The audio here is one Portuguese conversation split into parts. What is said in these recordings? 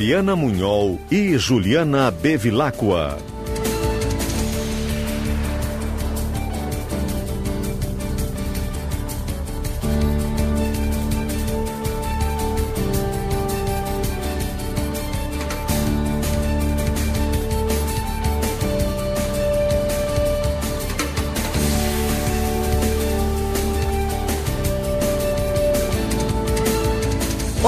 Fabiana Munhol e Juliana Bevilacqua.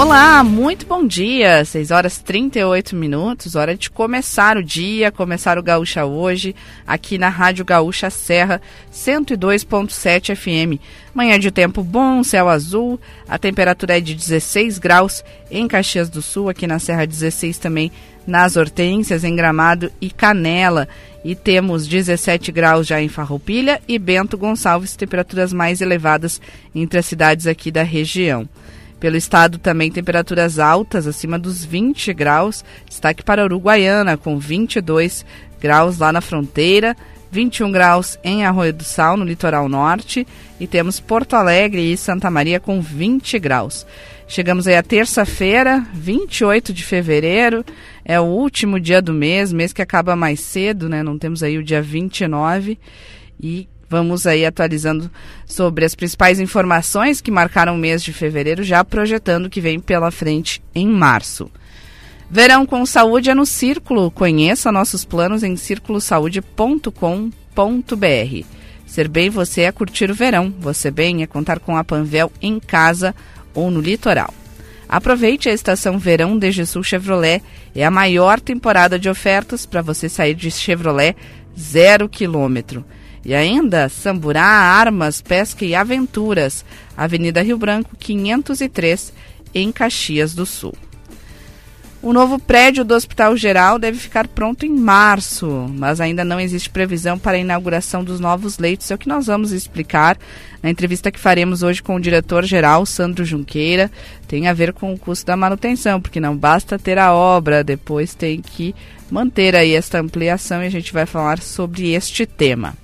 Olá, muito bom dia. 6 horas 38 minutos, hora de começar o dia, começar o Gaúcha hoje, aqui na Rádio Gaúcha Serra 102.7 FM. Manhã de tempo bom, céu azul, a temperatura é de 16 graus em Caxias do Sul, aqui na Serra 16 também nas Hortênsias, em Gramado e Canela. E temos 17 graus já em Farroupilha e Bento Gonçalves, temperaturas mais elevadas entre as cidades aqui da região. Pelo estado também temperaturas altas, acima dos 20 graus. Destaque para Uruguaiana, com 22 graus lá na fronteira, 21 graus em Arroio do Sal, no litoral norte. E temos Porto Alegre e Santa Maria com 20 graus. Chegamos aí a terça-feira, 28 de fevereiro. É o último dia do mês, mês que acaba mais cedo, né? Não temos aí o dia 29. E Vamos aí atualizando sobre as principais informações que marcaram o mês de fevereiro, já projetando o que vem pela frente em março. Verão com Saúde é no Círculo. Conheça nossos planos em circulosaude.com.br. Ser bem você é curtir o verão. Você bem é contar com a Panvel em casa ou no litoral. Aproveite a estação Verão de Sul Chevrolet. É a maior temporada de ofertas para você sair de Chevrolet zero quilômetro. E ainda Samburá, Armas, Pesca e Aventuras, Avenida Rio Branco 503, em Caxias do Sul. O novo prédio do Hospital Geral deve ficar pronto em março, mas ainda não existe previsão para a inauguração dos novos leitos. É o que nós vamos explicar na entrevista que faremos hoje com o diretor-geral, Sandro Junqueira. Tem a ver com o custo da manutenção, porque não basta ter a obra, depois tem que manter aí esta ampliação e a gente vai falar sobre este tema.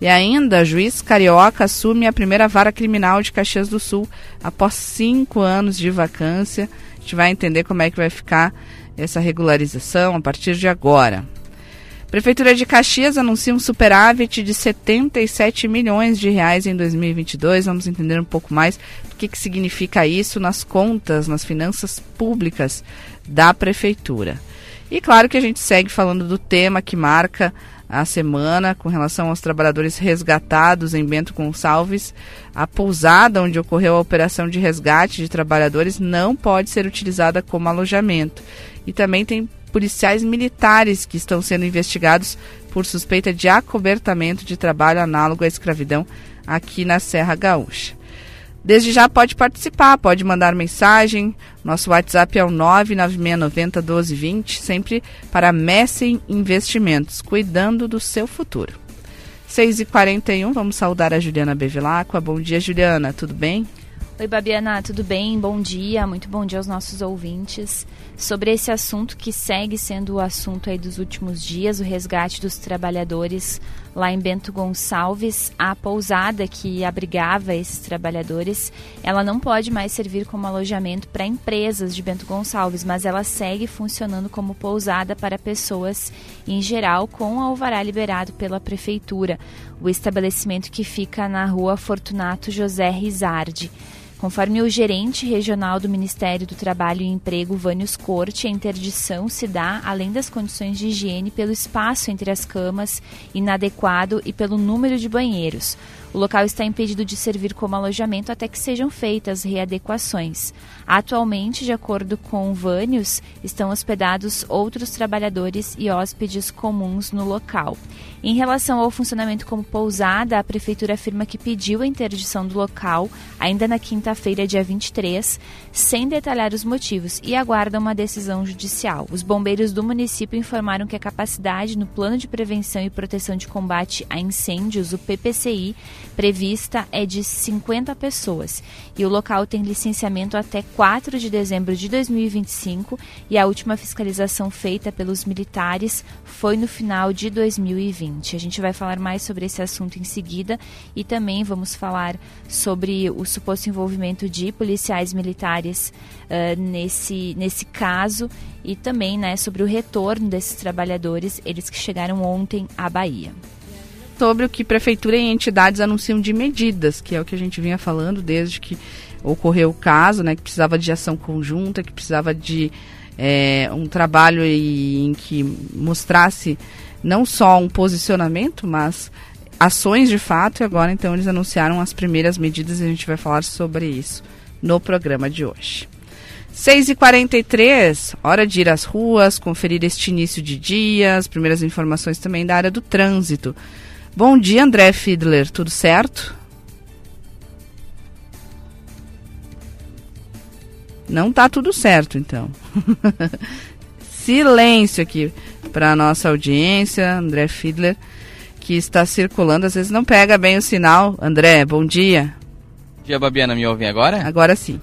E ainda, juiz carioca assume a primeira vara criminal de Caxias do Sul após cinco anos de vacância. A gente vai entender como é que vai ficar essa regularização a partir de agora. Prefeitura de Caxias anuncia um superávit de 77 milhões de reais em 2022. Vamos entender um pouco mais o que, que significa isso nas contas, nas finanças públicas da prefeitura. E claro que a gente segue falando do tema que marca a semana com relação aos trabalhadores resgatados em Bento Gonçalves. A pousada onde ocorreu a operação de resgate de trabalhadores não pode ser utilizada como alojamento. E também tem policiais militares que estão sendo investigados por suspeita de acobertamento de trabalho análogo à escravidão aqui na Serra Gaúcha. Desde já pode participar, pode mandar mensagem. Nosso WhatsApp é o 99690 1220, sempre para Messem Investimentos, cuidando do seu futuro. 6h41, vamos saudar a Juliana Bevilacqua. Bom dia, Juliana, tudo bem? Oi, Babiana, tudo bem? Bom dia, muito bom dia aos nossos ouvintes sobre esse assunto que segue sendo o assunto aí dos últimos dias, o resgate dos trabalhadores lá em Bento Gonçalves, a pousada que abrigava esses trabalhadores, ela não pode mais servir como alojamento para empresas de Bento Gonçalves, mas ela segue funcionando como pousada para pessoas em geral com alvará liberado pela prefeitura. O estabelecimento que fica na rua Fortunato José Rizardi. Conforme o gerente regional do Ministério do Trabalho e Emprego, Vânios Corte, a interdição se dá, além das condições de higiene, pelo espaço entre as camas inadequado e pelo número de banheiros. O local está impedido de servir como alojamento até que sejam feitas readequações. Atualmente, de acordo com Vânios, estão hospedados outros trabalhadores e hóspedes comuns no local. Em relação ao funcionamento como pousada, a Prefeitura afirma que pediu a interdição do local ainda na quinta-feira, dia 23, sem detalhar os motivos, e aguarda uma decisão judicial. Os bombeiros do município informaram que a capacidade no Plano de Prevenção e Proteção de Combate a Incêndios, o PPCI, prevista é de 50 pessoas. E o local tem licenciamento até 4 de dezembro de 2025 e a última fiscalização feita pelos militares foi no final de 2020. A gente vai falar mais sobre esse assunto em seguida e também vamos falar sobre o suposto envolvimento de policiais militares uh, nesse, nesse caso e também né, sobre o retorno desses trabalhadores, eles que chegaram ontem à Bahia sobre o que prefeitura e entidades anunciam de medidas, que é o que a gente vinha falando desde que ocorreu o caso, né, que precisava de ação conjunta, que precisava de é, um trabalho em que mostrasse não só um posicionamento, mas ações de fato. E agora, então, eles anunciaram as primeiras medidas e a gente vai falar sobre isso no programa de hoje. 6h43, hora de ir às ruas, conferir este início de dia, as primeiras informações também da área do trânsito. Bom dia, André Fiedler, tudo certo? Não tá tudo certo, então. Silêncio aqui para a nossa audiência, André Fiedler, que está circulando, às vezes não pega bem o sinal. André, bom dia. Bom dia, Babiana, me ouvem agora? Agora sim.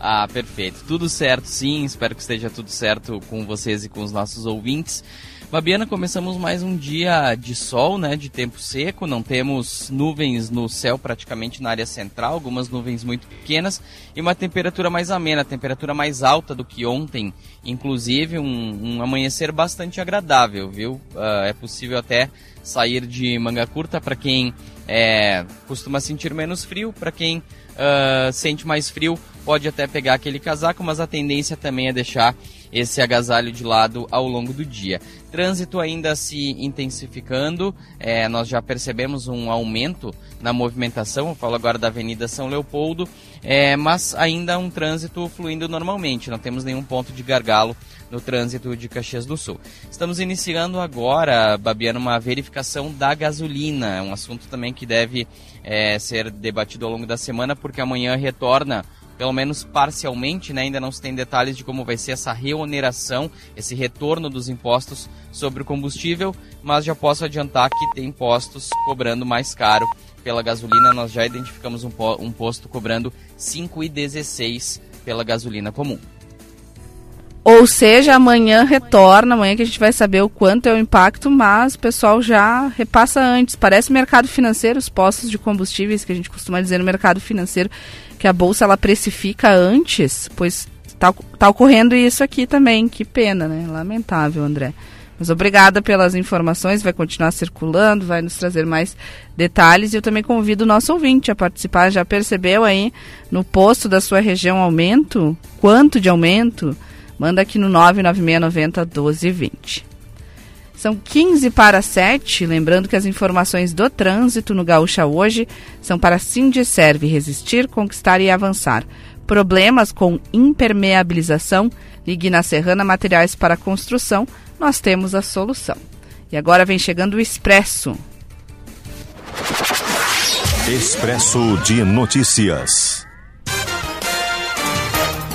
Ah, perfeito. Tudo certo, sim. Espero que esteja tudo certo com vocês e com os nossos ouvintes. Babiana, começamos mais um dia de sol, né, de tempo seco, não temos nuvens no céu praticamente na área central, algumas nuvens muito pequenas e uma temperatura mais amena, temperatura mais alta do que ontem, inclusive um, um amanhecer bastante agradável, viu? Uh, é possível até sair de manga curta para quem é, costuma sentir menos frio, para quem uh, sente mais frio pode até pegar aquele casaco, mas a tendência também é deixar esse agasalho de lado ao longo do dia. Trânsito ainda se intensificando, é, nós já percebemos um aumento na movimentação, eu falo agora da Avenida São Leopoldo, é, mas ainda um trânsito fluindo normalmente, não temos nenhum ponto de gargalo no trânsito de Caxias do Sul. Estamos iniciando agora, Babiano, uma verificação da gasolina, um assunto também que deve é, ser debatido ao longo da semana, porque amanhã retorna pelo menos parcialmente, né? ainda não se tem detalhes de como vai ser essa reoneração, esse retorno dos impostos sobre o combustível, mas já posso adiantar que tem postos cobrando mais caro pela gasolina. Nós já identificamos um, um posto cobrando 5,16 pela gasolina comum. Ou seja, amanhã retorna, amanhã que a gente vai saber o quanto é o impacto, mas o pessoal já repassa antes. Parece mercado financeiro, os postos de combustíveis que a gente costuma dizer no mercado financeiro, que a bolsa ela precifica antes, pois está tá ocorrendo isso aqui também. Que pena, né? Lamentável, André. Mas obrigada pelas informações, vai continuar circulando, vai nos trazer mais detalhes e eu também convido o nosso ouvinte a participar. Já percebeu aí no posto da sua região aumento? Quanto de aumento? Manda aqui no 99690 1220. São 15 para 7, lembrando que as informações do trânsito no Gaúcha hoje são para Serve resistir, conquistar e avançar. Problemas com impermeabilização, ligue na Serrana Materiais para Construção, nós temos a solução. E agora vem chegando o Expresso. Expresso de Notícias.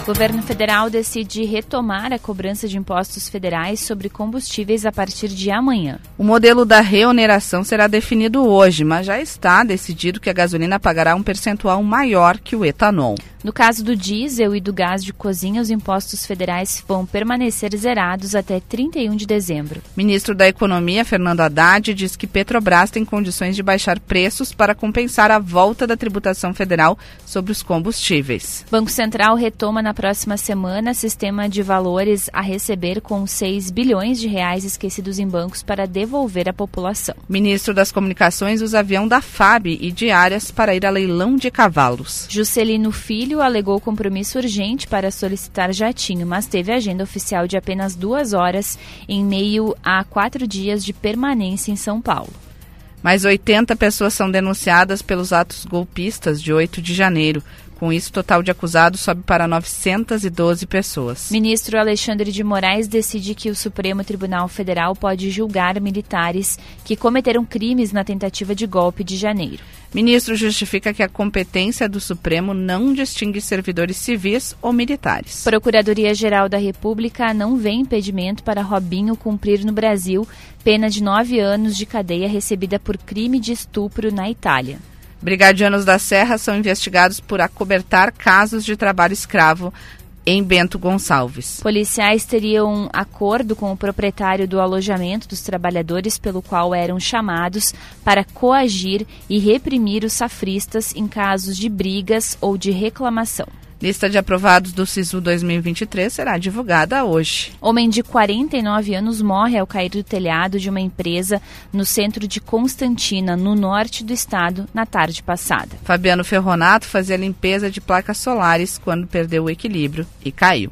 O governo federal decide retomar a cobrança de impostos federais sobre combustíveis a partir de amanhã. O modelo da reoneração será definido hoje, mas já está decidido que a gasolina pagará um percentual maior que o etanol. No caso do diesel e do gás de cozinha, os impostos federais vão permanecer zerados até 31 de dezembro. Ministro da Economia, Fernando Haddad, diz que Petrobras tem condições de baixar preços para compensar a volta da tributação federal sobre os combustíveis. Banco Central retoma na próxima semana sistema de valores a receber com 6 bilhões de reais esquecidos em bancos para devolver à população. Ministro das Comunicações usa avião da FAB e diárias para ir a leilão de cavalos. Juscelino Filho alegou compromisso urgente para solicitar jatinho, mas teve agenda oficial de apenas duas horas em meio a quatro dias de permanência em São Paulo. Mais 80 pessoas são denunciadas pelos atos golpistas de 8 de janeiro. Com isso, o total de acusados sobe para 912 pessoas. Ministro Alexandre de Moraes decide que o Supremo Tribunal Federal pode julgar militares que cometeram crimes na tentativa de golpe de janeiro. Ministro justifica que a competência do Supremo não distingue servidores civis ou militares. Procuradoria-Geral da República não vê impedimento para Robinho cumprir no Brasil pena de nove anos de cadeia recebida por crime de estupro na Itália. Brigadianos da Serra são investigados por acobertar casos de trabalho escravo em Bento Gonçalves. Policiais teriam um acordo com o proprietário do alojamento dos trabalhadores, pelo qual eram chamados para coagir e reprimir os safristas em casos de brigas ou de reclamação. Lista de aprovados do SISU 2023 será divulgada hoje. Homem de 49 anos morre ao cair do telhado de uma empresa no centro de Constantina, no norte do estado, na tarde passada. Fabiano Ferronato fazia limpeza de placas solares quando perdeu o equilíbrio e caiu.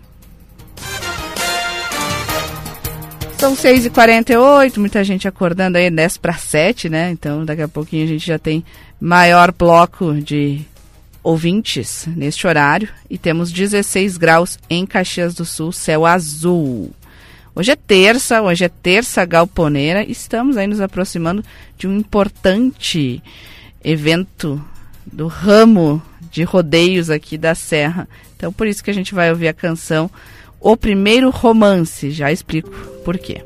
São 6h48, muita gente acordando aí 10 para 7, né? Então daqui a pouquinho a gente já tem maior bloco de ouvintes neste horário e temos 16 graus em Caxias do Sul, céu azul. Hoje é terça, hoje é terça galponeira, estamos aí nos aproximando de um importante evento do ramo de rodeios aqui da Serra. Então por isso que a gente vai ouvir a canção O Primeiro Romance, já explico por quê.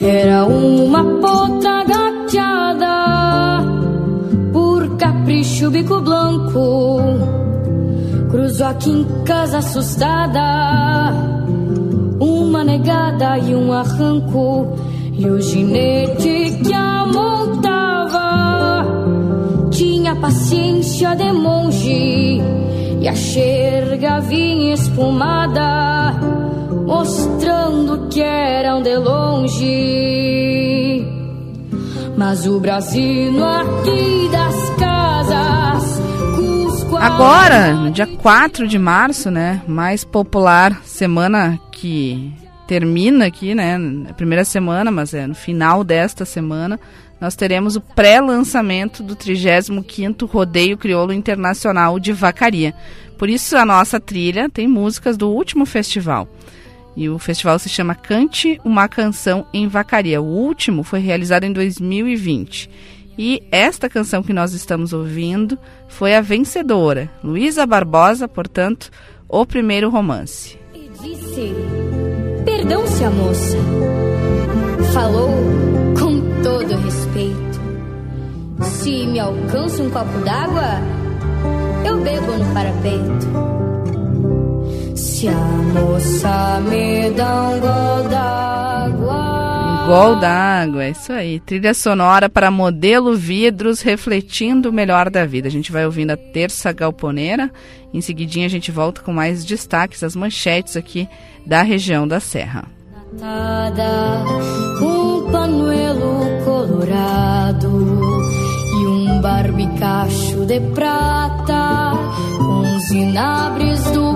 Era uma potra gateada capricho bico blanco Cruzou aqui em casa assustada. Uma negada e um arranco E o ginete que a montava. Tinha paciência de monge E a xerga vinha espumada Mostrando que eram de longe mas o Brasil aqui das casas. Agora, no dia 4 de março, né? Mais popular semana que termina aqui, né? Primeira semana, mas é no final desta semana, nós teremos o pré-lançamento do 35º Rodeio Crioulo Internacional de Vacaria. Por isso a nossa trilha tem músicas do último festival. E o festival se chama Cante uma Canção em Vacaria. O último foi realizado em 2020. E esta canção que nós estamos ouvindo foi a vencedora, Luísa Barbosa, portanto, o primeiro romance. E disse: Perdão-se a moça. Falou com todo respeito. Se me alcança um copo d'água, eu bebo no parapeito. Moça me dá um gol d'água. Um gol d'água, é isso aí. Trilha sonora para modelo vidros refletindo o melhor da vida. A gente vai ouvindo a terça galponeira. Em seguidinha a gente volta com mais destaques, as manchetes aqui da região da Serra. Natada, um panuelo colorado e um barbicacho de prata com os inabres do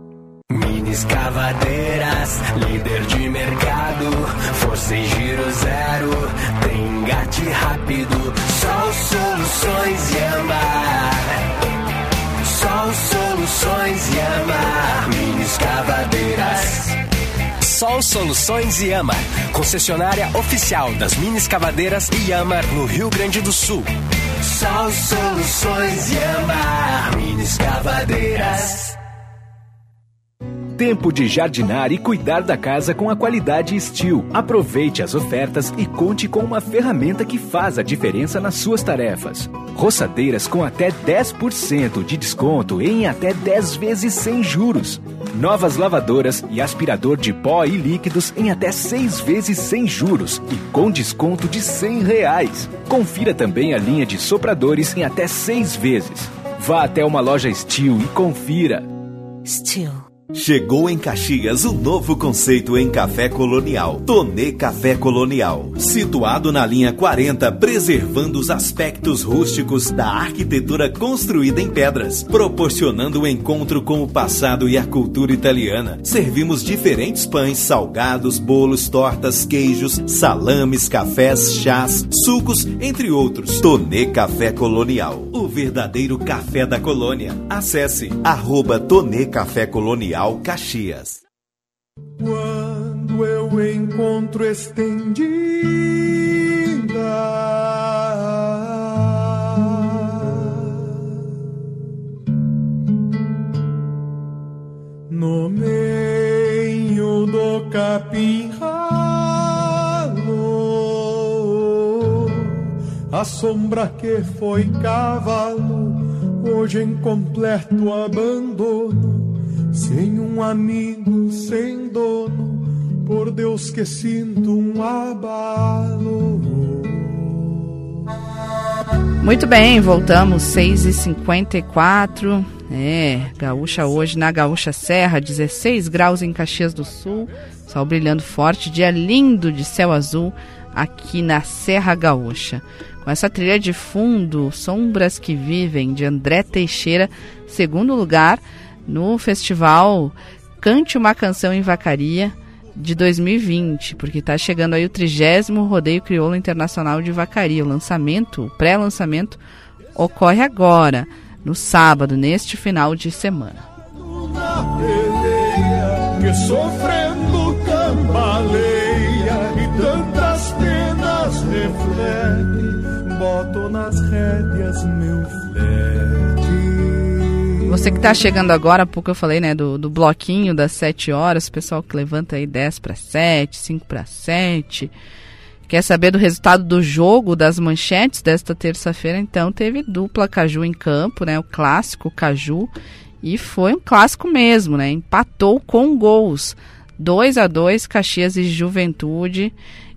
Mini escavadeiras, líder de mercado, força e giro zero, tem engate rápido, só soluções e amar. Só soluções e amar, mini escavadeiras. Sol Soluções Yama, concessionária oficial das mini escavadeiras Yama no Rio Grande do Sul. Sol Soluções Yama, mini escavadeiras. Tempo de jardinar e cuidar da casa com a qualidade Steel. Aproveite as ofertas e conte com uma ferramenta que faz a diferença nas suas tarefas. Roçadeiras com até 10% de desconto em até 10 vezes sem juros. Novas lavadoras e aspirador de pó e líquidos em até 6 vezes sem juros e com desconto de 100 reais. Confira também a linha de sopradores em até 6 vezes. Vá até uma loja Steel e confira. Steel. Chegou em Caxias o novo conceito em café colonial. Tonê Café Colonial. Situado na linha 40, preservando os aspectos rústicos da arquitetura construída em pedras, proporcionando o um encontro com o passado e a cultura italiana. Servimos diferentes pães, salgados, bolos, tortas, queijos, salames, cafés, chás, sucos, entre outros. Tonê Café Colonial. O verdadeiro café da colônia. Acesse arroba Tonê Café Colonial Caxias. Quando eu encontro estendida no meio do capim ralo, a sombra que foi cavalo, hoje em completo abandono sem um amigo, sem dono, por Deus que sinto um abalo. Muito bem, voltamos 6h54. É, gaúcha hoje na Gaúcha Serra, 16 graus em Caxias do Sul, sol brilhando forte, dia lindo de céu azul aqui na Serra Gaúcha. Com essa trilha de fundo, Sombras que Vivem, de André Teixeira, segundo lugar no festival Cante uma Canção em Vacaria de 2020, porque está chegando aí o trigésimo Rodeio Crioulo Internacional de Vacaria. O lançamento, o pré-lançamento, ocorre agora, no sábado, neste final de semana. Que sofrendo cambaleia e tantas penas reflete, boto nas rédeas meu flete. Você que está chegando agora, há pouco eu falei, né, do, do bloquinho das 7 horas, o pessoal que levanta aí 10 para 7, 5 para 7. Quer saber do resultado do jogo das manchetes desta terça-feira? Então teve dupla Caju em campo, né, o clássico Caju, e foi um clássico mesmo, né? Empatou com gols. 2 a 2 Caxias e Juventude.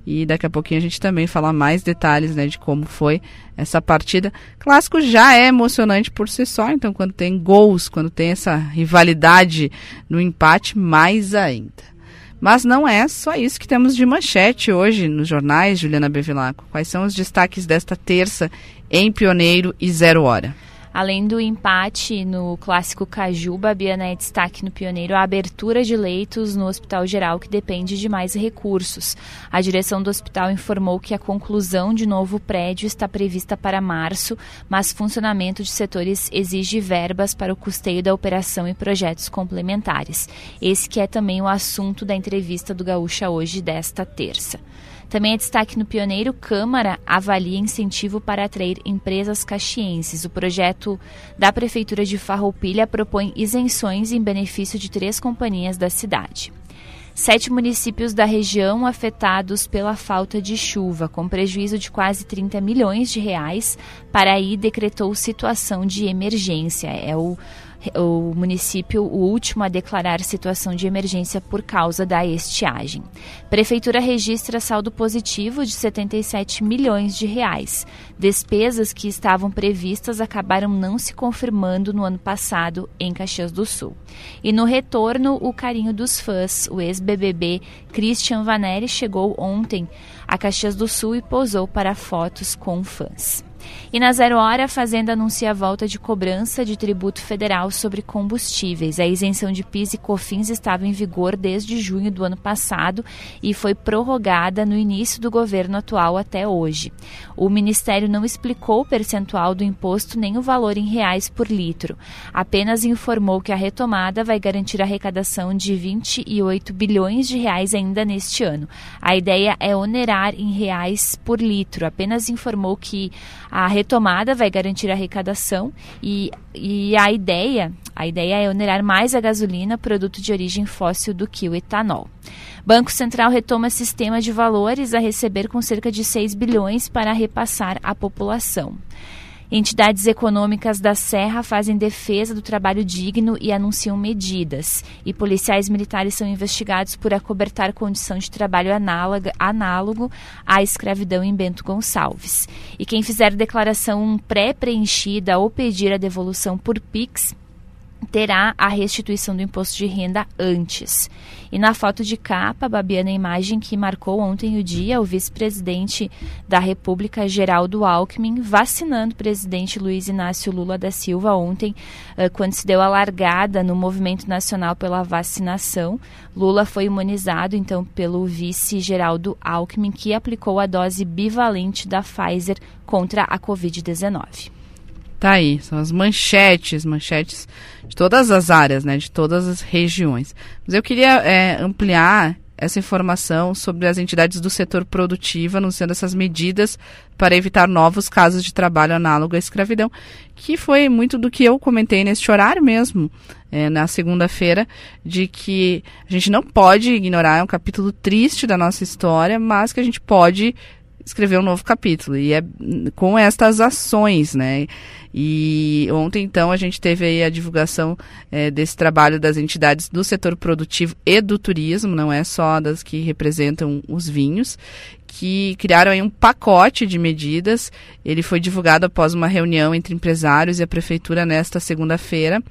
E daqui a pouquinho a gente também fala mais detalhes né, de como foi essa partida. Clássico já é emocionante por si só, então quando tem gols, quando tem essa rivalidade no empate, mais ainda. Mas não é só isso que temos de manchete hoje nos jornais, Juliana Bevilacqua. Quais são os destaques desta terça em Pioneiro e Zero Hora? Além do empate no clássico Caju, Babiana é destaque no Pioneiro a abertura de leitos no Hospital Geral, que depende de mais recursos. A direção do hospital informou que a conclusão de novo prédio está prevista para março, mas funcionamento de setores exige verbas para o custeio da operação e projetos complementares. Esse que é também o assunto da entrevista do Gaúcha hoje, desta terça. Também é destaque no Pioneiro, Câmara avalia incentivo para atrair empresas caxienses. O projeto da Prefeitura de Farroupilha propõe isenções em benefício de três companhias da cidade. Sete municípios da região afetados pela falta de chuva, com prejuízo de quase 30 milhões de reais. Paraí decretou situação de emergência. É o o município o último a declarar situação de emergência por causa da estiagem. Prefeitura registra saldo positivo de 77 milhões de reais. Despesas que estavam previstas acabaram não se confirmando no ano passado em Caxias do Sul. E no retorno, o carinho dos fãs. O ex-BBB Christian Vanelli chegou ontem a Caxias do Sul e posou para fotos com fãs. E na zero hora, a Fazenda anuncia a volta de cobrança de tributo federal sobre combustíveis. A isenção de PIS e COFINS estava em vigor desde junho do ano passado e foi prorrogada no início do governo atual até hoje. O Ministério não explicou o percentual do imposto nem o valor em reais por litro. Apenas informou que a retomada vai garantir a arrecadação de 28 bilhões de reais ainda neste ano. A ideia é onerar em reais por litro. Apenas informou que a retomada vai garantir a arrecadação e, e a ideia, a ideia é onerar mais a gasolina, produto de origem fóssil, do que o etanol. Banco Central retoma sistema de valores a receber com cerca de 6 bilhões para repassar à população. Entidades econômicas da Serra fazem defesa do trabalho digno e anunciam medidas. E policiais militares são investigados por acobertar condição de trabalho análoga, análogo à escravidão em Bento Gonçalves. E quem fizer declaração pré-preenchida ou pedir a devolução por PIX terá a restituição do imposto de renda antes. E na foto de capa, Babiana, a imagem que marcou ontem o dia, o vice-presidente da República, Geraldo Alckmin, vacinando o presidente Luiz Inácio Lula da Silva ontem, eh, quando se deu a largada no movimento nacional pela vacinação. Lula foi imunizado, então, pelo vice Geraldo Alckmin, que aplicou a dose bivalente da Pfizer contra a Covid-19. Tá aí, são as manchetes, manchetes de todas as áreas, né, de todas as regiões. Mas eu queria é, ampliar essa informação sobre as entidades do setor produtivo anunciando essas medidas para evitar novos casos de trabalho análogo à escravidão, que foi muito do que eu comentei neste horário mesmo, é, na segunda-feira, de que a gente não pode ignorar, é um capítulo triste da nossa história, mas que a gente pode escrever um novo capítulo. E é com estas ações, né? E ontem, então, a gente teve aí a divulgação é, desse trabalho das entidades do setor produtivo e do turismo, não é só das que representam os vinhos, que criaram aí um pacote de medidas. Ele foi divulgado após uma reunião entre empresários e a prefeitura nesta segunda-feira.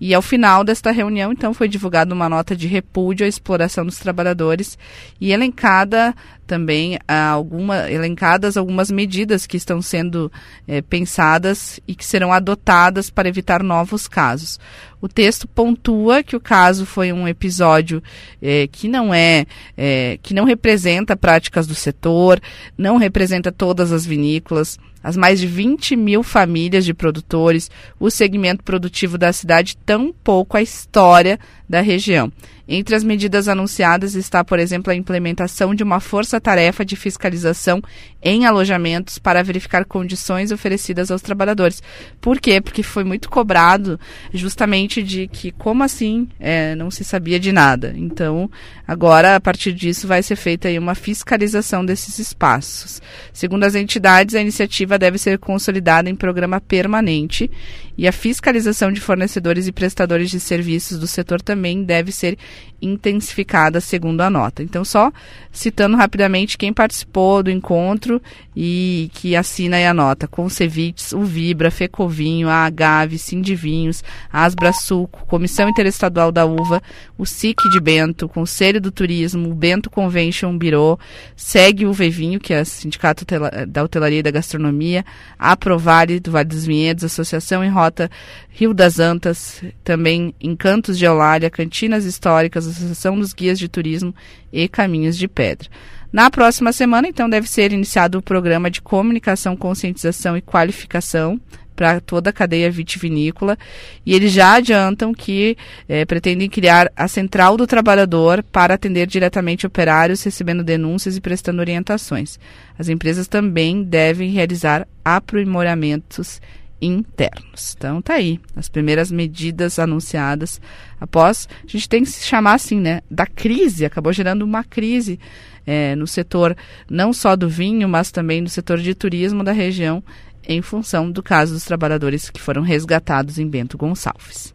E ao final desta reunião, então, foi divulgada uma nota de repúdio à exploração dos trabalhadores e elencada também alguma, elencadas algumas medidas que estão sendo é, pensadas e que serão adotadas para evitar novos casos. O texto pontua que o caso foi um episódio é, que não é, é, que não representa práticas do setor, não representa todas as vinícolas, as mais de 20 mil famílias de produtores, o segmento produtivo da cidade, tampouco a história da região. Entre as medidas anunciadas está, por exemplo, a implementação de uma força-tarefa de fiscalização em alojamentos para verificar condições oferecidas aos trabalhadores. Por quê? Porque foi muito cobrado justamente de que, como assim, é, não se sabia de nada. Então, agora, a partir disso, vai ser feita uma fiscalização desses espaços. Segundo as entidades, a iniciativa deve ser consolidada em programa permanente e a fiscalização de fornecedores e prestadores de serviços do setor também deve ser intensificada, segundo a nota. Então, só citando rapidamente quem participou do encontro e que assina aí a nota: Concevits, o Vibra, Fecovinho, a Agave, Sindivinhos, Asbra Suco, Comissão Interestadual da Uva, o SIC de Bento, Conselho do Turismo, o Bento Convention Bureau, segue o Vevinho, que é o Sindicato da Hotelaria e da Gastronomia, a Provale do Vale dos Vinhedos, Associação em Rota Rio das Antas, também Encantos de Eulália, Cantinas Históricas, Associação dos Guias de Turismo e Caminhos de Pedra. Na próxima semana, então, deve ser iniciado o programa de comunicação, conscientização e qualificação para toda a cadeia vitivinícola e eles já adiantam que é, pretendem criar a Central do Trabalhador para atender diretamente operários, recebendo denúncias e prestando orientações. As empresas também devem realizar aprimoramentos internos. Então tá aí, as primeiras medidas anunciadas após, a gente tem que se chamar assim, né, da crise, acabou gerando uma crise é, no setor não só do vinho, mas também no setor de turismo da região, em função do caso dos trabalhadores que foram resgatados em Bento Gonçalves.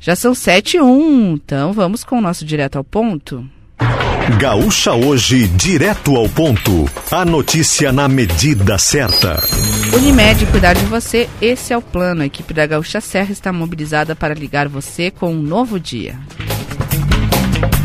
Já são sete e um, então vamos com o nosso direto ao ponto. Gaúcha hoje, direto ao ponto. A notícia na medida certa. Unimed, cuidar de você, esse é o plano. A equipe da Gaúcha Serra está mobilizada para ligar você com um novo dia.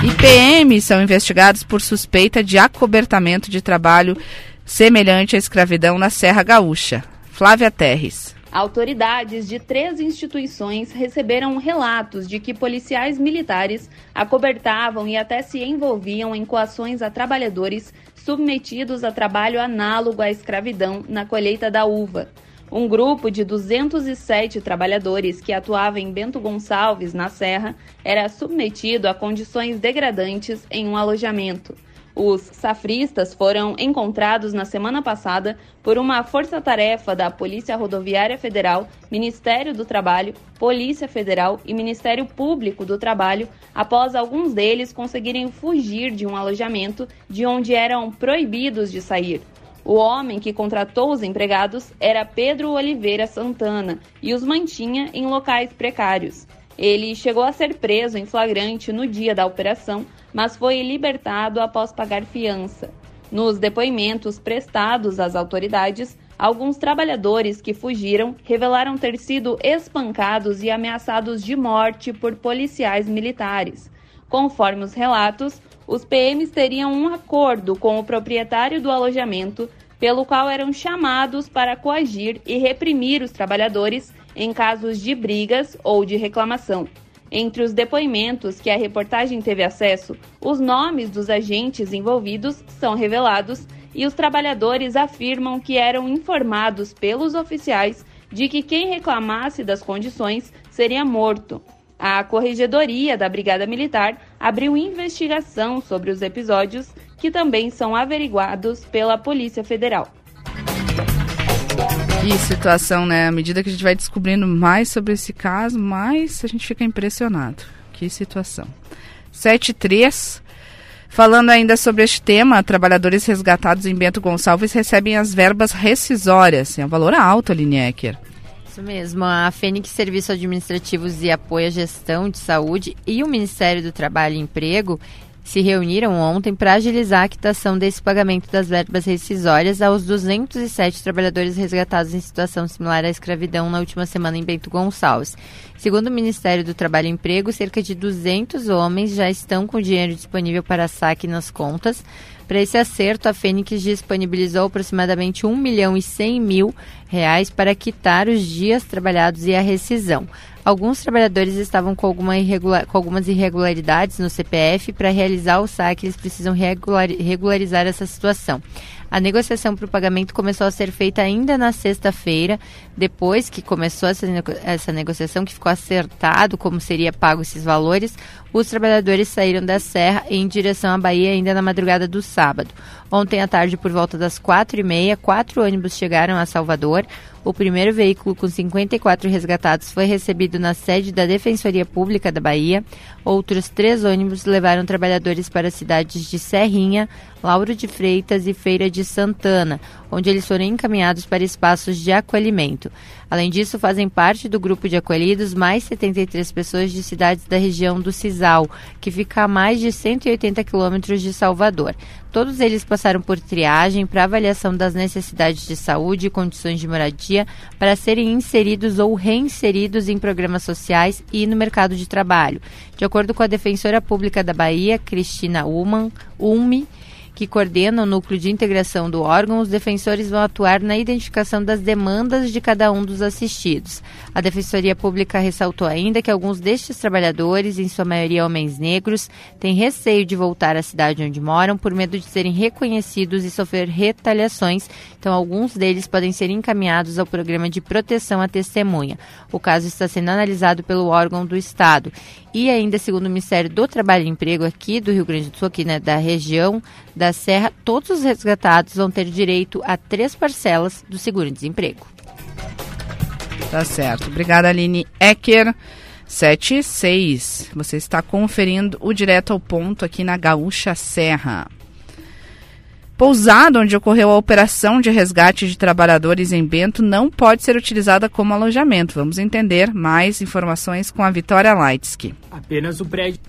IPM são investigados por suspeita de acobertamento de trabalho semelhante à escravidão na Serra Gaúcha. Flávia Terres. Autoridades de três instituições receberam relatos de que policiais militares acobertavam e até se envolviam em coações a trabalhadores submetidos a trabalho análogo à escravidão na colheita da uva. Um grupo de 207 trabalhadores que atuava em Bento Gonçalves, na Serra, era submetido a condições degradantes em um alojamento. Os safristas foram encontrados na semana passada por uma força-tarefa da Polícia Rodoviária Federal, Ministério do Trabalho, Polícia Federal e Ministério Público do Trabalho, após alguns deles conseguirem fugir de um alojamento de onde eram proibidos de sair. O homem que contratou os empregados era Pedro Oliveira Santana e os mantinha em locais precários. Ele chegou a ser preso em flagrante no dia da operação, mas foi libertado após pagar fiança. Nos depoimentos prestados às autoridades, alguns trabalhadores que fugiram revelaram ter sido espancados e ameaçados de morte por policiais militares. Conforme os relatos, os PMs teriam um acordo com o proprietário do alojamento, pelo qual eram chamados para coagir e reprimir os trabalhadores em casos de brigas ou de reclamação. Entre os depoimentos que a reportagem teve acesso, os nomes dos agentes envolvidos são revelados e os trabalhadores afirmam que eram informados pelos oficiais de que quem reclamasse das condições seria morto. A Corregedoria da Brigada Militar abriu investigação sobre os episódios, que também são averiguados pela Polícia Federal. Que situação, né? À medida que a gente vai descobrindo mais sobre esse caso, mais a gente fica impressionado. Que situação. 7.3. Falando ainda sobre este tema, trabalhadores resgatados em Bento Gonçalves recebem as verbas rescisórias. É um valor alto, Aline Ecker. Isso mesmo. A Fênix Serviços Administrativos e Apoio à Gestão de Saúde e o Ministério do Trabalho e Emprego se reuniram ontem para agilizar a quitação desse pagamento das verbas rescisórias aos 207 trabalhadores resgatados em situação similar à escravidão na última semana em Bento Gonçalves. Segundo o Ministério do Trabalho e Emprego, cerca de 200 homens já estão com dinheiro disponível para saque nas contas. Para esse acerto, a Fênix disponibilizou aproximadamente 1 milhão e 100 mil reais para quitar os dias trabalhados e a rescisão. Alguns trabalhadores estavam com, alguma irregular, com algumas irregularidades no CPF. Para realizar o saque, eles precisam regular, regularizar essa situação. A negociação para o pagamento começou a ser feita ainda na sexta-feira, depois que começou essa, essa negociação, que ficou acertado como seria pago esses valores, os trabalhadores saíram da Serra em direção à Bahia ainda na madrugada do sábado. Ontem à tarde, por volta das quatro e meia, quatro ônibus chegaram a Salvador. O primeiro veículo com 54 resgatados foi recebido na sede da Defensoria Pública da Bahia. Outros três ônibus levaram trabalhadores para as cidades de Serrinha, Lauro de Freitas e Feira de Santana, onde eles foram encaminhados para espaços de acolhimento. Além disso, fazem parte do grupo de acolhidos mais 73 pessoas de cidades da região do Cisal, que fica a mais de 180 quilômetros de Salvador. Todos eles passaram por triagem para avaliação das necessidades de saúde e condições de moradia para serem inseridos ou reinseridos em programas sociais e no mercado de trabalho. De acordo com a defensora pública da Bahia, Cristina Uman, UMI, que coordena o núcleo de integração do órgão, os defensores vão atuar na identificação das demandas de cada um dos assistidos. A Defensoria Pública ressaltou ainda que alguns destes trabalhadores, em sua maioria homens negros, têm receio de voltar à cidade onde moram por medo de serem reconhecidos e sofrer retaliações, então alguns deles podem ser encaminhados ao programa de proteção à testemunha. O caso está sendo analisado pelo órgão do Estado. E ainda, segundo o Ministério do Trabalho e Emprego aqui do Rio Grande do Sul, aqui né, da região da Serra, todos os resgatados vão ter direito a três parcelas do seguro-desemprego. Tá certo. Obrigada, Aline Ecker. 7 e 6. Você está conferindo o direto ao ponto aqui na Gaúcha Serra. Pousada onde ocorreu a operação de resgate de trabalhadores em Bento não pode ser utilizada como alojamento. Vamos entender mais informações com a Vitória Leitsky. Apenas o prédio.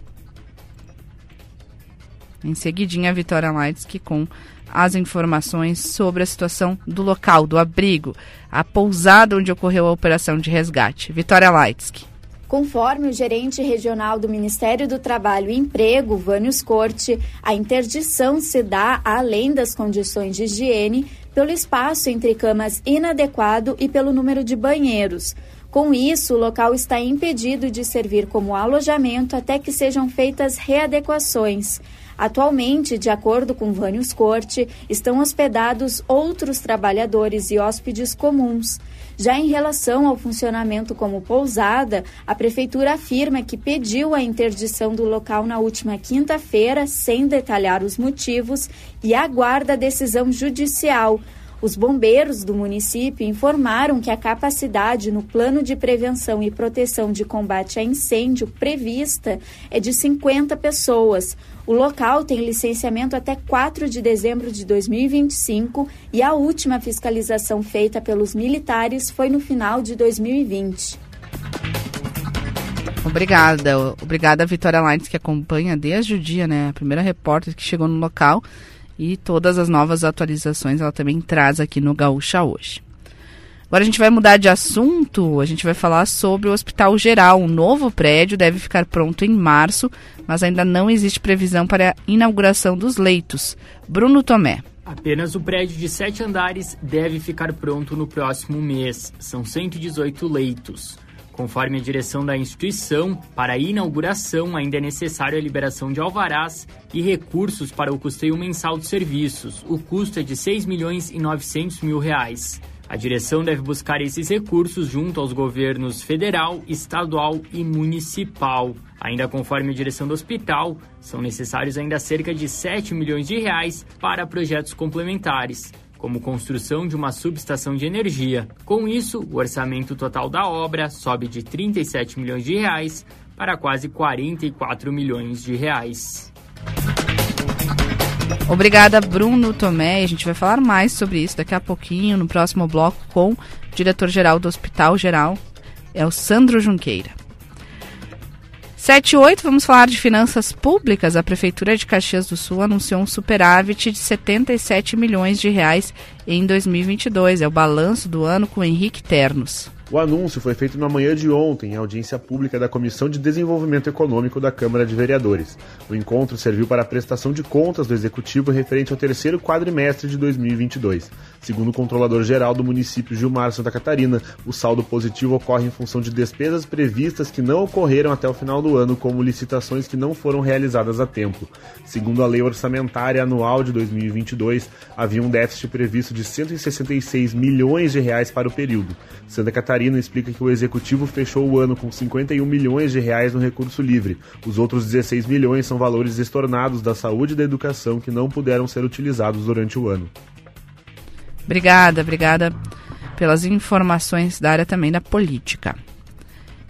Em seguidinha, a Vitória Leitsky com as informações sobre a situação do local, do abrigo, a pousada onde ocorreu a operação de resgate. Vitória Leitsky. Conforme o gerente regional do Ministério do Trabalho e Emprego, Vânios Corte, a interdição se dá além das condições de higiene pelo espaço entre camas inadequado e pelo número de banheiros. Com isso, o local está impedido de servir como alojamento até que sejam feitas readequações. Atualmente, de acordo com Vânios Corte, estão hospedados outros trabalhadores e hóspedes comuns. Já em relação ao funcionamento como pousada, a Prefeitura afirma que pediu a interdição do local na última quinta-feira, sem detalhar os motivos, e aguarda a decisão judicial. Os bombeiros do município informaram que a capacidade no plano de prevenção e proteção de combate a incêndio prevista é de 50 pessoas. O local tem licenciamento até 4 de dezembro de 2025 e a última fiscalização feita pelos militares foi no final de 2020. Obrigada. Obrigada, Vitória Lines, que acompanha desde o dia, né? A primeira repórter que chegou no local e todas as novas atualizações ela também traz aqui no Gaúcha hoje. Agora a gente vai mudar de assunto, a gente vai falar sobre o Hospital Geral. Um novo prédio deve ficar pronto em março, mas ainda não existe previsão para a inauguração dos leitos. Bruno Tomé. Apenas o prédio de sete andares deve ficar pronto no próximo mês. São 118 leitos. Conforme a direção da instituição, para a inauguração ainda é necessário a liberação de alvarás e recursos para o custeio mensal dos serviços. O custo é de 6 milhões e 900 mil reais. A direção deve buscar esses recursos junto aos governos federal, estadual e municipal. Ainda conforme a direção do hospital, são necessários ainda cerca de 7 milhões de reais para projetos complementares, como construção de uma subestação de energia. Com isso, o orçamento total da obra sobe de 37 milhões de reais para quase 44 milhões de reais. Obrigada, Bruno Tomé. A gente vai falar mais sobre isso daqui a pouquinho, no próximo bloco, com o diretor-geral do Hospital Geral, é o Sandro Junqueira. 7 e 8, vamos falar de finanças públicas. A Prefeitura de Caxias do Sul anunciou um superávit de 77 milhões de reais em 2022. É o balanço do ano com Henrique Ternos. O anúncio foi feito na manhã de ontem, em audiência pública da Comissão de Desenvolvimento Econômico da Câmara de Vereadores. O encontro serviu para a prestação de contas do Executivo referente ao terceiro quadrimestre de 2022. Segundo o controlador-geral do município Gilmar Santa Catarina, o saldo positivo ocorre em função de despesas previstas que não ocorreram até o final do ano, como licitações que não foram realizadas a tempo. Segundo a Lei Orçamentária Anual de 2022, havia um déficit previsto de 166 milhões de reais para o período. Santa Catarina Catarina explica que o executivo fechou o ano com 51 milhões de reais no recurso livre. Os outros 16 milhões são valores estornados da saúde e da educação que não puderam ser utilizados durante o ano. Obrigada, obrigada pelas informações da área também da política.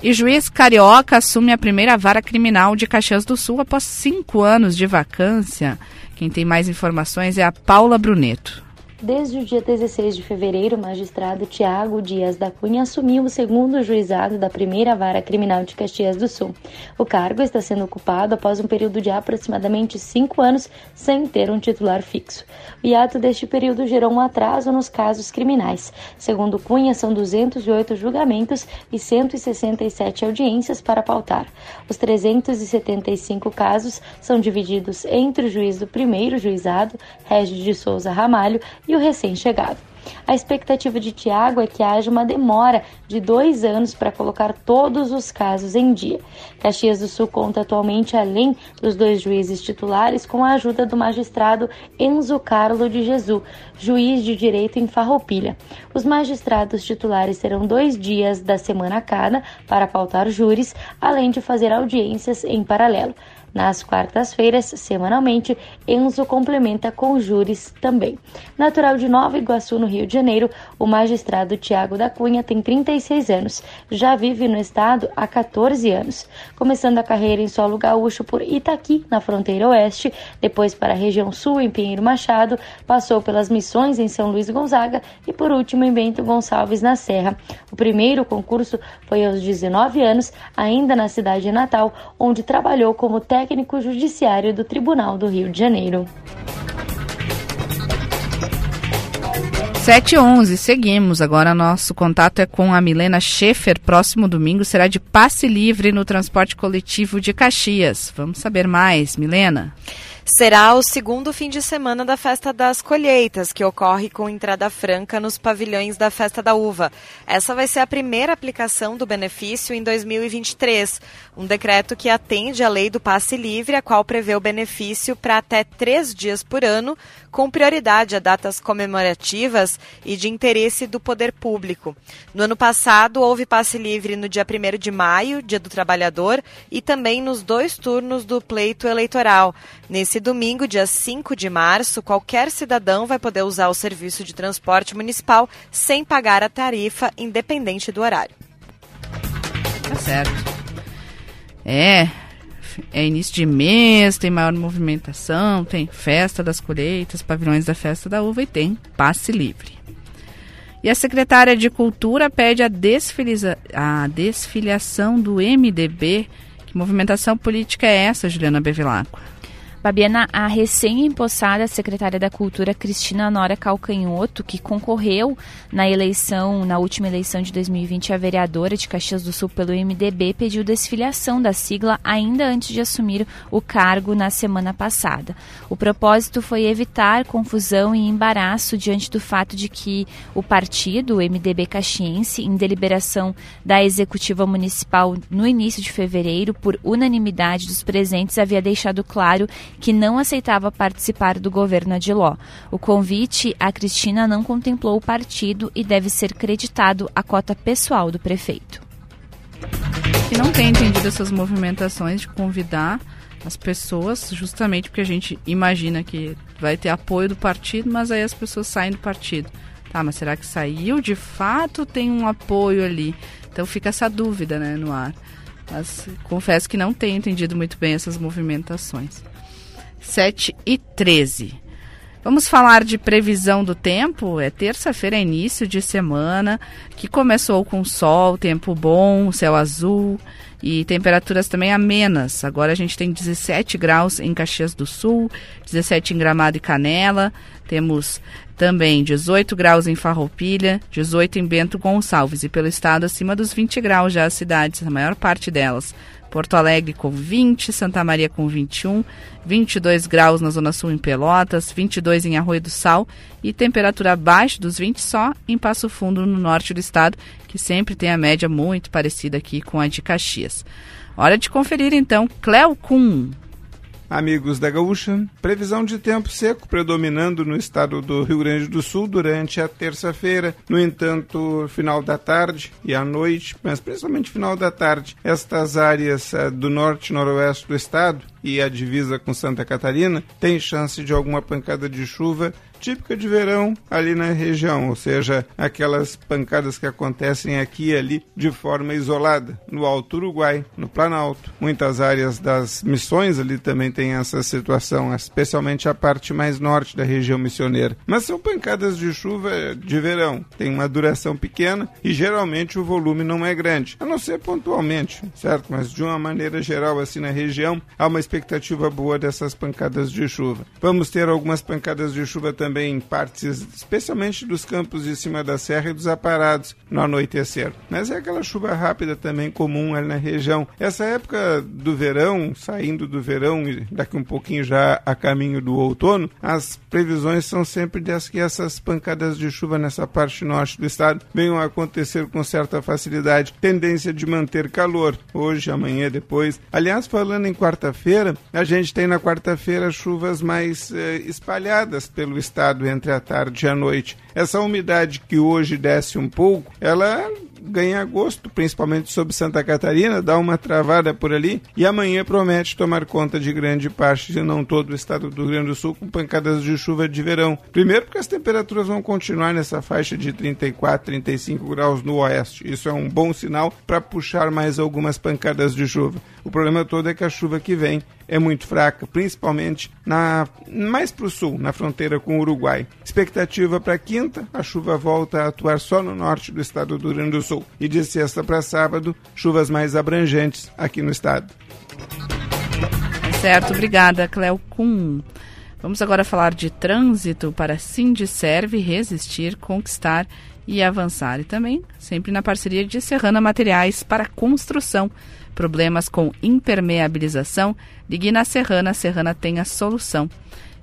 E juiz carioca assume a primeira vara criminal de Caxias do Sul após cinco anos de vacância. Quem tem mais informações é a Paula Bruneto. Desde o dia 16 de fevereiro, o magistrado Tiago Dias da Cunha assumiu o segundo juizado da primeira vara criminal de Caxias do Sul. O cargo está sendo ocupado após um período de aproximadamente cinco anos sem ter um titular fixo. O hiato deste período gerou um atraso nos casos criminais. Segundo Cunha, são 208 julgamentos e 167 audiências para pautar. Os 375 casos são divididos entre o juiz do primeiro juizado, Regis de Souza Ramalho, e o recém-chegado. A expectativa de Tiago é que haja uma demora de dois anos para colocar todos os casos em dia. Caxias do Sul conta atualmente, além dos dois juízes titulares, com a ajuda do magistrado Enzo Carlo de Jesus, juiz de direito em Farroupilha. Os magistrados titulares terão dois dias da semana cada para pautar júris, além de fazer audiências em paralelo. Nas quartas-feiras, semanalmente, Enzo complementa com júris também. Natural de Nova Iguaçu, no Rio de Janeiro, o magistrado Tiago da Cunha tem 36 anos. Já vive no estado há 14 anos. Começando a carreira em solo gaúcho por Itaqui, na fronteira oeste, depois para a região sul, em Pinheiro Machado, passou pelas missões em São Luís Gonzaga e, por último, em Bento Gonçalves, na Serra. O primeiro concurso foi aos 19 anos, ainda na cidade natal, onde trabalhou como técnico técnico judiciário do Tribunal do Rio de Janeiro. 7h11, seguimos. Agora nosso contato é com a Milena Schaefer. Próximo domingo será de passe livre no transporte coletivo de Caxias. Vamos saber mais, Milena. Será o segundo fim de semana da Festa das Colheitas, que ocorre com entrada franca nos pavilhões da Festa da Uva. Essa vai ser a primeira aplicação do benefício em 2023. Um decreto que atende à lei do passe livre, a qual prevê o benefício para até três dias por ano, com prioridade a datas comemorativas e de interesse do poder público. No ano passado, houve passe livre no dia 1 de maio, Dia do Trabalhador, e também nos dois turnos do pleito eleitoral. Nesse domingo, dia 5 de março, qualquer cidadão vai poder usar o serviço de transporte municipal sem pagar a tarifa, independente do horário. Tá certo. É, é início de mês, tem maior movimentação, tem festa das colheitas, pavilhões da festa da uva e tem passe livre. E a secretária de Cultura pede a, desfiliza, a desfiliação do MDB. Que movimentação política é essa, Juliana Bevilacqua? Babiana, a recém-empossada secretária da Cultura, Cristina Nora Calcanhoto, que concorreu na eleição, na última eleição de 2020, a vereadora de Caxias do Sul pelo MDB, pediu desfiliação da sigla ainda antes de assumir o cargo na semana passada. O propósito foi evitar confusão e embaraço diante do fato de que o partido, o MDB Caxiense, em deliberação da Executiva Municipal no início de fevereiro, por unanimidade dos presentes, havia deixado claro que não aceitava participar do governo Adiló. O convite a Cristina não contemplou o partido e deve ser creditado à cota pessoal do prefeito. E não tem entendido essas movimentações de convidar as pessoas, justamente porque a gente imagina que vai ter apoio do partido, mas aí as pessoas saem do partido. Tá, mas será que saiu? De fato tem um apoio ali. Então fica essa dúvida né, no ar. Mas confesso que não tenho entendido muito bem essas movimentações. 7 e 13. Vamos falar de previsão do tempo. É terça-feira, é início de semana, que começou com sol, tempo bom, céu azul e temperaturas também amenas. Agora a gente tem 17 graus em Caxias do Sul, 17 em Gramado e Canela. Temos também 18 graus em Farroupilha, 18 em Bento Gonçalves e pelo estado acima dos 20 graus já as cidades, a maior parte delas. Porto Alegre com 20, Santa Maria com 21, 22 graus na Zona Sul em Pelotas, 22 em Arroio do Sal e temperatura abaixo dos 20 só em Passo Fundo, no norte do estado, que sempre tem a média muito parecida aqui com a de Caxias. Hora de conferir então Cleo Kuhn. Amigos da Gaúcha, previsão de tempo seco predominando no estado do Rio Grande do Sul durante a terça-feira. No entanto, final da tarde e à noite, mas principalmente final da tarde, estas áreas uh, do norte e noroeste do estado e a divisa com Santa Catarina têm chance de alguma pancada de chuva típica de verão ali na região, ou seja, aquelas pancadas que acontecem aqui e ali de forma isolada, no Alto Uruguai, no Planalto. Muitas áreas das missões ali também tem essa situação, especialmente a parte mais norte da região missioneira. Mas são pancadas de chuva de verão, tem uma duração pequena e geralmente o volume não é grande, a não ser pontualmente, certo? Mas de uma maneira geral, assim na região, há uma expectativa boa dessas pancadas de chuva. Vamos ter algumas pancadas de chuva também também partes, especialmente dos campos de cima da serra e dos aparados no anoitecer. Mas é aquela chuva rápida também comum ali na região. Essa época do verão, saindo do verão e daqui um pouquinho já a caminho do outono, as previsões são sempre de que essas pancadas de chuva nessa parte norte do estado venham a acontecer com certa facilidade. Tendência de manter calor hoje, amanhã, depois. Aliás, falando em quarta-feira, a gente tem na quarta-feira chuvas mais eh, espalhadas pelo estado estado entre a tarde e a noite. Essa umidade que hoje desce um pouco, ela ganha gosto, principalmente sobre Santa Catarina, dá uma travada por ali e amanhã promete tomar conta de grande parte, se não todo o estado do Rio Grande do Sul, com pancadas de chuva de verão. Primeiro, porque as temperaturas vão continuar nessa faixa de 34, 35 graus no oeste. Isso é um bom sinal para puxar mais algumas pancadas de chuva. O problema todo é que a chuva que vem é muito fraca, principalmente na mais para o sul, na fronteira com o Uruguai. Expectativa para quinta, a chuva volta a atuar só no norte do estado do Rio Grande do Sul. E de sexta para sábado, chuvas mais abrangentes aqui no estado. Certo, obrigada, Cleo Kuhn. Vamos agora falar de trânsito para Serve resistir, conquistar e avançar. E também sempre na parceria de Serrana Materiais para Construção. Problemas com impermeabilização, ligue na Serrana, a Serrana tem a solução.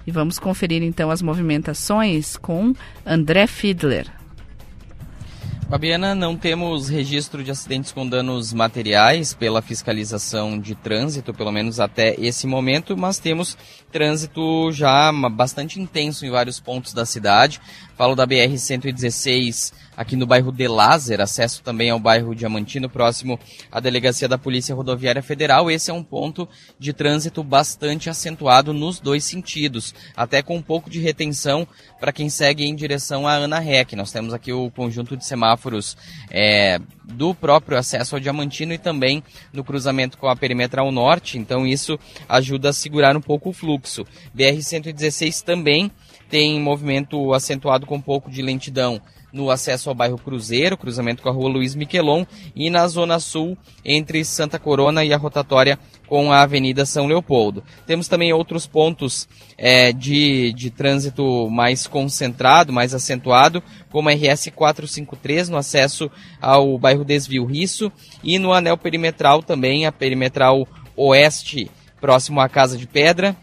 E vamos conferir então as movimentações com André Fiedler. Fabiana, não temos registro de acidentes com danos materiais pela fiscalização de trânsito, pelo menos até esse momento, mas temos trânsito já bastante intenso em vários pontos da cidade. Falo da BR-116 aqui no bairro de Lázer, acesso também ao bairro Diamantino, próximo à delegacia da Polícia Rodoviária Federal. Esse é um ponto de trânsito bastante acentuado nos dois sentidos, até com um pouco de retenção para quem segue em direção à Ana Rec. Nós temos aqui o conjunto de semáforos é, do próprio acesso ao Diamantino e também no cruzamento com a Perimetral Norte, então isso ajuda a segurar um pouco o fluxo. BR-116 também tem movimento acentuado com um pouco de lentidão no acesso ao bairro Cruzeiro, cruzamento com a rua Luiz Miquelon, e na zona sul, entre Santa Corona e a rotatória com a Avenida São Leopoldo. Temos também outros pontos é, de, de trânsito mais concentrado, mais acentuado, como a RS 453 no acesso ao bairro Desvio Risso e no anel perimetral também, a perimetral oeste, próximo à Casa de Pedra,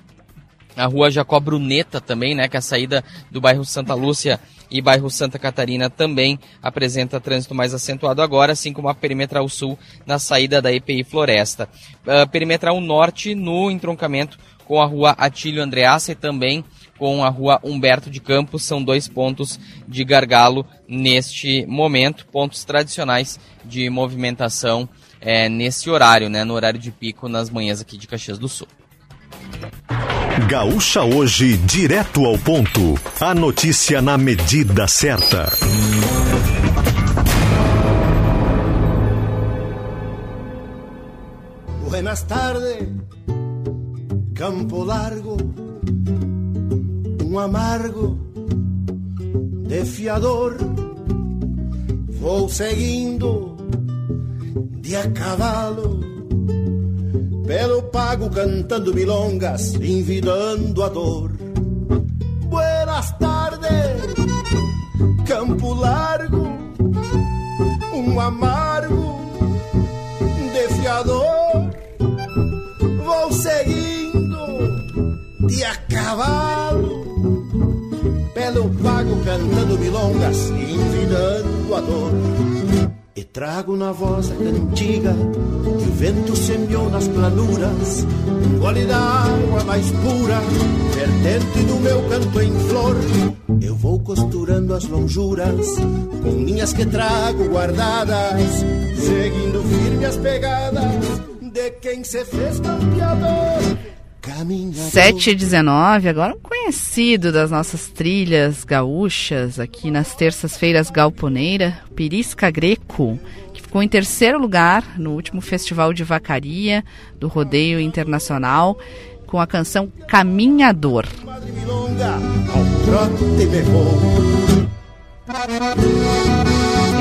a rua Jacó Bruneta também, né, que é a saída do bairro Santa Lúcia e bairro Santa Catarina também apresenta trânsito mais acentuado agora, assim como a Perimetral Sul na saída da EPI Floresta. Uh, perimetral Norte no entroncamento com a rua Atílio Andreassa e também com a rua Humberto de Campos, são dois pontos de gargalo neste momento, pontos tradicionais de movimentação é, nesse horário, né, no horário de pico nas manhãs aqui de Caxias do Sul. Gaúcha hoje, direto ao ponto. A notícia na medida certa. Buenas tardes, Campo Largo, um amargo defiador. Vou seguindo de a cavalo pelo pago cantando milongas, envidando a dor. Buenas tardes, Campo Largo, um amargo defiador. Vou seguindo de a cavalo, pelo pago cantando milongas, envidando a dor. Trago na voz a cantiga que o vento semeou nas planuras, um gole da água mais pura, vertente do meu canto em flor. Eu vou costurando as lonjuras com linhas que trago guardadas, seguindo firme as pegadas de quem se fez campeador. 7 e 19, agora um conhecido das nossas trilhas gaúchas aqui nas terças-feiras galponeira, Pirisca Greco, que ficou em terceiro lugar no último Festival de Vacaria do Rodeio Internacional com a canção Caminhador.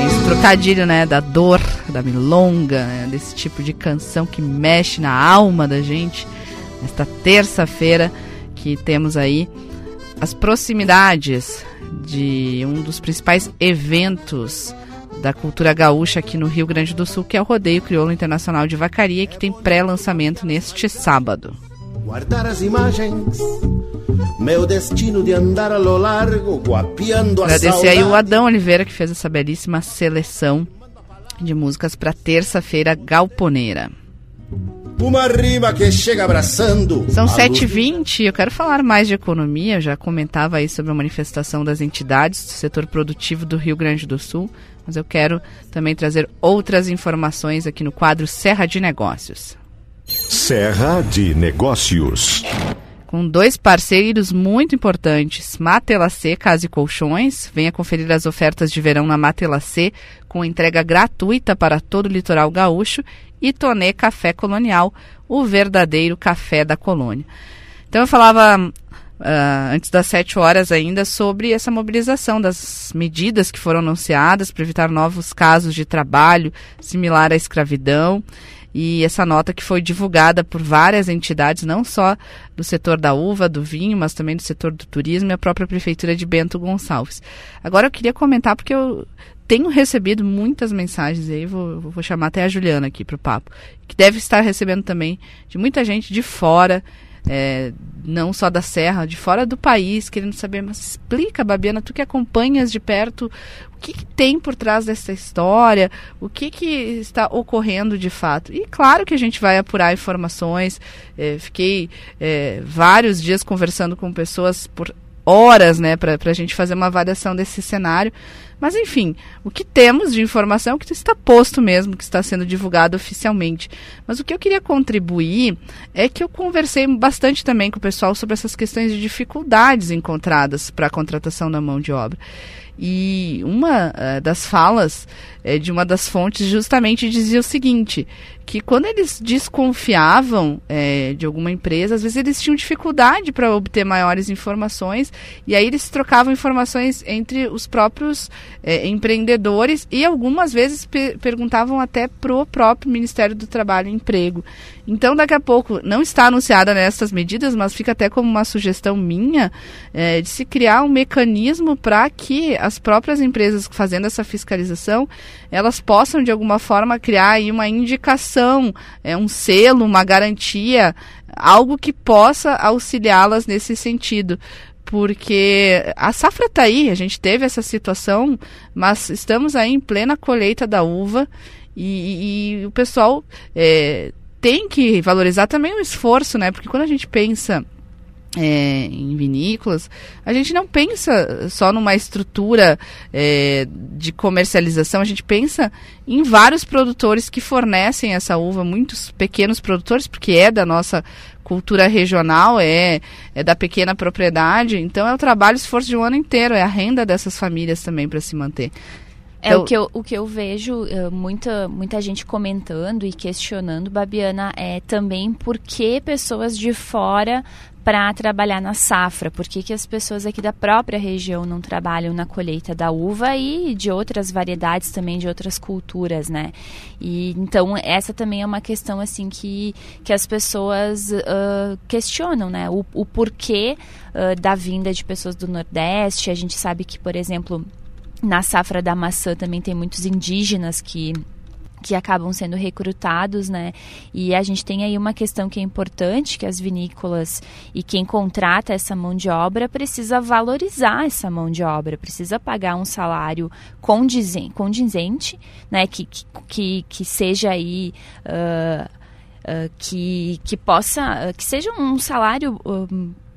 Esse trocadilho, né, da dor, da milonga, né, desse tipo de canção que mexe na alma da gente esta terça-feira que temos aí as proximidades de um dos principais eventos da cultura gaúcha aqui no Rio Grande do Sul, que é o Rodeio Crioulo Internacional de Vacaria, que tem pré-lançamento neste sábado. Guardar as imagens, meu destino de andar a lo largo, guapiando a Agradecer aí o Adão Oliveira que fez essa belíssima seleção de músicas para terça-feira galponeira. Uma rima que chega abraçando. São 7h20 eu quero falar mais de economia. Eu já comentava aí sobre a manifestação das entidades do setor produtivo do Rio Grande do Sul. Mas eu quero também trazer outras informações aqui no quadro Serra de Negócios. Serra de Negócios. Com dois parceiros muito importantes, Matelacê Casa e Colchões. Venha conferir as ofertas de verão na Matelacê com entrega gratuita para todo o litoral gaúcho e Tonê Café Colonial, o verdadeiro café da colônia. Então eu falava uh, antes das sete horas ainda sobre essa mobilização das medidas que foram anunciadas para evitar novos casos de trabalho similar à escravidão e essa nota que foi divulgada por várias entidades, não só do setor da uva, do vinho, mas também do setor do turismo e a própria prefeitura de Bento Gonçalves. Agora eu queria comentar porque eu tenho recebido muitas mensagens aí, vou, vou chamar até a Juliana aqui para o papo, que deve estar recebendo também de muita gente de fora, é, não só da Serra, de fora do país, querendo saber, mas explica, Babiana, tu que acompanhas de perto, o que, que tem por trás dessa história, o que, que está ocorrendo de fato. E claro que a gente vai apurar informações, é, fiquei é, vários dias conversando com pessoas por horas, né, para a gente fazer uma avaliação desse cenário. Mas enfim, o que temos de informação é que está posto mesmo, que está sendo divulgado oficialmente. Mas o que eu queria contribuir é que eu conversei bastante também com o pessoal sobre essas questões de dificuldades encontradas para a contratação da mão de obra. E uma uh, das falas uh, de uma das fontes justamente dizia o seguinte: que quando eles desconfiavam uh, de alguma empresa, às vezes eles tinham dificuldade para obter maiores informações, e aí eles trocavam informações entre os próprios empreendedores e algumas vezes pe perguntavam até para o próprio Ministério do Trabalho e Emprego. Então, daqui a pouco, não está anunciada nessas medidas, mas fica até como uma sugestão minha de se criar um mecanismo para que as próprias empresas fazendo essa fiscalização, elas possam de alguma forma criar uma indicação, é, um selo, uma garantia, algo que possa auxiliá-las nesse sentido porque a safra está aí, a gente teve essa situação, mas estamos aí em plena colheita da uva e, e o pessoal é, tem que valorizar também o esforço, né? Porque quando a gente pensa é, em vinícolas, a gente não pensa só numa estrutura é, de comercialização, a gente pensa em vários produtores que fornecem essa uva, muitos pequenos produtores, porque é da nossa cultura regional, é, é da pequena propriedade, então é o trabalho, esforço de um ano inteiro, é a renda dessas famílias também para se manter. É então, o que eu, o que eu vejo uh, muita, muita gente comentando e questionando, Babiana, é também por que pessoas de fora para trabalhar na safra? Por que, que as pessoas aqui da própria região não trabalham na colheita da uva e de outras variedades também, de outras culturas, né? E então essa também é uma questão assim que, que as pessoas uh, questionam, né? O, o porquê uh, da vinda de pessoas do Nordeste. A gente sabe que, por exemplo, na safra da maçã também tem muitos indígenas que que acabam sendo recrutados, né? E a gente tem aí uma questão que é importante, que as vinícolas e quem contrata essa mão de obra precisa valorizar essa mão de obra, precisa pagar um salário condizente, né? Que, que, que seja aí... Uh, uh, que, que possa... Uh, que seja um salário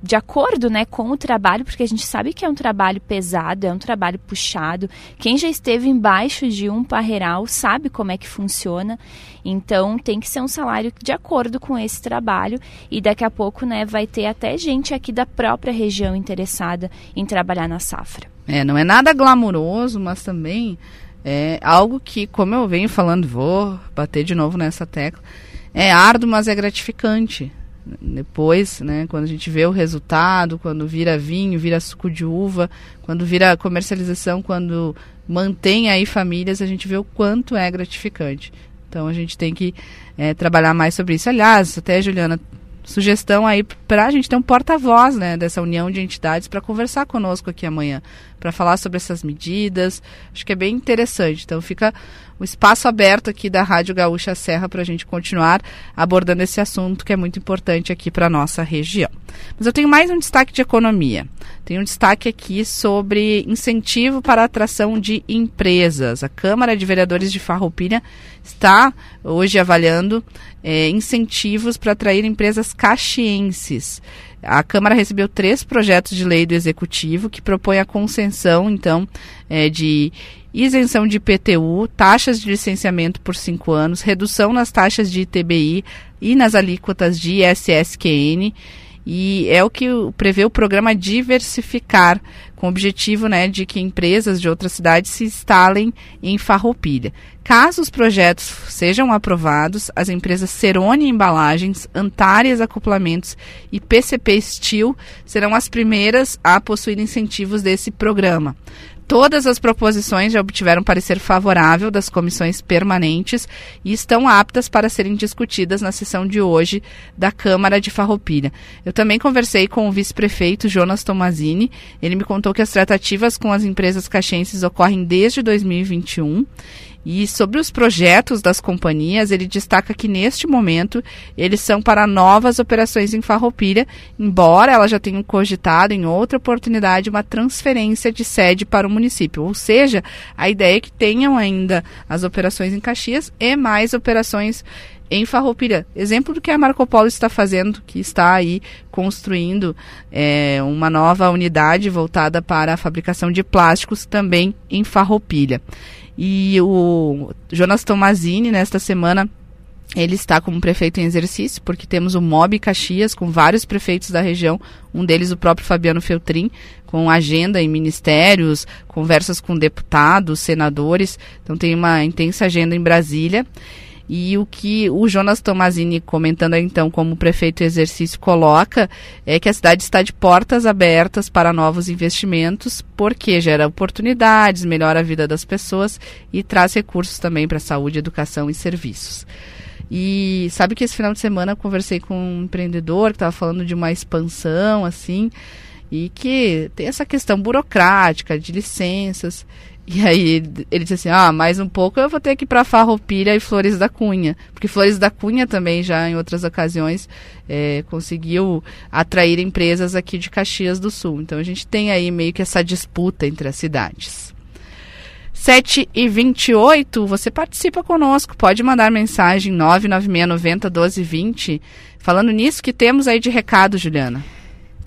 de acordo né, com o trabalho, porque a gente sabe que é um trabalho pesado, é um trabalho puxado. Quem já esteve embaixo de um parreiral sabe como é que funciona. Então tem que ser um salário de acordo com esse trabalho e daqui a pouco né, vai ter até gente aqui da própria região interessada em trabalhar na safra. É, não é nada glamuroso, mas também é algo que, como eu venho falando, vou bater de novo nessa tecla, é árduo, mas é gratificante. Depois, né, quando a gente vê o resultado, quando vira vinho, vira suco de uva, quando vira comercialização, quando mantém aí famílias, a gente vê o quanto é gratificante. Então a gente tem que é, trabalhar mais sobre isso. Aliás, até Juliana, sugestão aí para a gente ter um porta-voz né, dessa união de entidades para conversar conosco aqui amanhã, para falar sobre essas medidas. Acho que é bem interessante. Então fica o espaço aberto aqui da Rádio Gaúcha Serra para a gente continuar abordando esse assunto que é muito importante aqui para a nossa região. Mas eu tenho mais um destaque de economia. Tenho um destaque aqui sobre incentivo para atração de empresas. A Câmara de Vereadores de Farroupilha está hoje avaliando é, incentivos para atrair empresas caxienses. A Câmara recebeu três projetos de lei do Executivo que propõem a concessão, então, é, de isenção de IPTU, taxas de licenciamento por cinco anos, redução nas taxas de ITBI e nas alíquotas de ISSQN. E é o que prevê o programa Diversificar, com o objetivo né, de que empresas de outras cidades se instalem em Farroupilha. Caso os projetos sejam aprovados, as empresas Cerone Embalagens, Antares Acoplamentos e PCP Steel serão as primeiras a possuir incentivos desse programa. Todas as proposições já obtiveram parecer favorável das comissões permanentes e estão aptas para serem discutidas na sessão de hoje da Câmara de Farroupilha. Eu também conversei com o vice-prefeito Jonas Tomazini. Ele me contou que as tratativas com as empresas caxenses ocorrem desde 2021 e sobre os projetos das companhias, ele destaca que neste momento eles são para novas operações em Farroupilha, embora ela já tenha cogitado em outra oportunidade uma transferência de sede para o município. Ou seja, a ideia é que tenham ainda as operações em Caxias e mais operações em Farroupilha. Exemplo do que a Marco Polo está fazendo, que está aí construindo é, uma nova unidade voltada para a fabricação de plásticos também em Farroupilha. E o Jonas Tomazini, nesta semana, ele está como prefeito em exercício, porque temos o MOB Caxias, com vários prefeitos da região, um deles o próprio Fabiano Feltrin, com agenda em ministérios, conversas com deputados, senadores. Então tem uma intensa agenda em Brasília. E o que o Jonas Tomazini, comentando então como prefeito exercício, coloca é que a cidade está de portas abertas para novos investimentos, porque gera oportunidades, melhora a vida das pessoas e traz recursos também para saúde, educação e serviços. E sabe que esse final de semana eu conversei com um empreendedor que estava falando de uma expansão assim, e que tem essa questão burocrática de licenças. E aí ele disse assim: ah, mais um pouco eu vou ter que ir para Farroupilha e Flores da Cunha. Porque Flores da Cunha também, já em outras ocasiões, é, conseguiu atrair empresas aqui de Caxias do Sul. Então a gente tem aí meio que essa disputa entre as cidades. 7 e 28, você participa conosco, pode mandar mensagem 99690 1220. Falando nisso, que temos aí de recado, Juliana?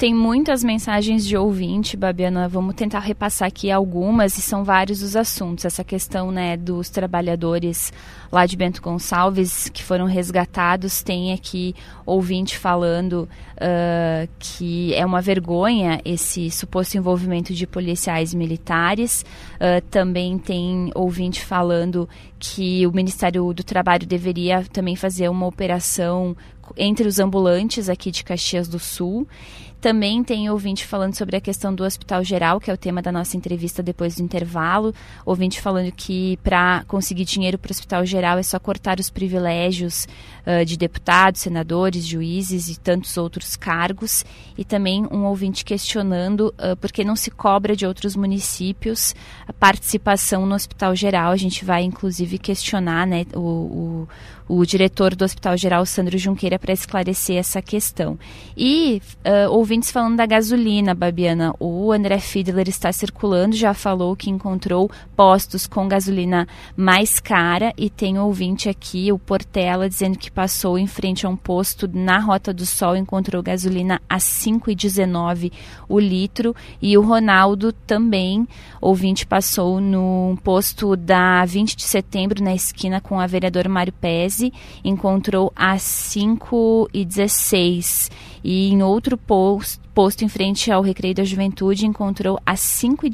Tem muitas mensagens de ouvinte, Babiana. Vamos tentar repassar aqui algumas e são vários os assuntos. Essa questão né, dos trabalhadores lá de Bento Gonçalves que foram resgatados. Tem aqui ouvinte falando uh, que é uma vergonha esse suposto envolvimento de policiais militares. Uh, também tem ouvinte falando que o Ministério do Trabalho deveria também fazer uma operação entre os ambulantes aqui de Caxias do Sul. Também tem ouvinte falando sobre a questão do hospital geral, que é o tema da nossa entrevista depois do intervalo. Ouvinte falando que para conseguir dinheiro para o hospital geral é só cortar os privilégios uh, de deputados, senadores, juízes e tantos outros cargos. E também um ouvinte questionando uh, por que não se cobra de outros municípios a participação no hospital geral. A gente vai inclusive questionar né, o, o o diretor do Hospital Geral, Sandro Junqueira, para esclarecer essa questão. E uh, ouvintes falando da gasolina, Babiana, o André Fiedler está circulando, já falou que encontrou postos com gasolina mais cara e tem ouvinte aqui, o Portela, dizendo que passou em frente a um posto na Rota do Sol, encontrou gasolina a 5,19 o litro. E o Ronaldo também, ouvinte, passou num posto da 20 de setembro na esquina com a vereadora Mário Pérez encontrou a 5 e 16 em outro posto, posto em frente ao Recreio da Juventude encontrou a 5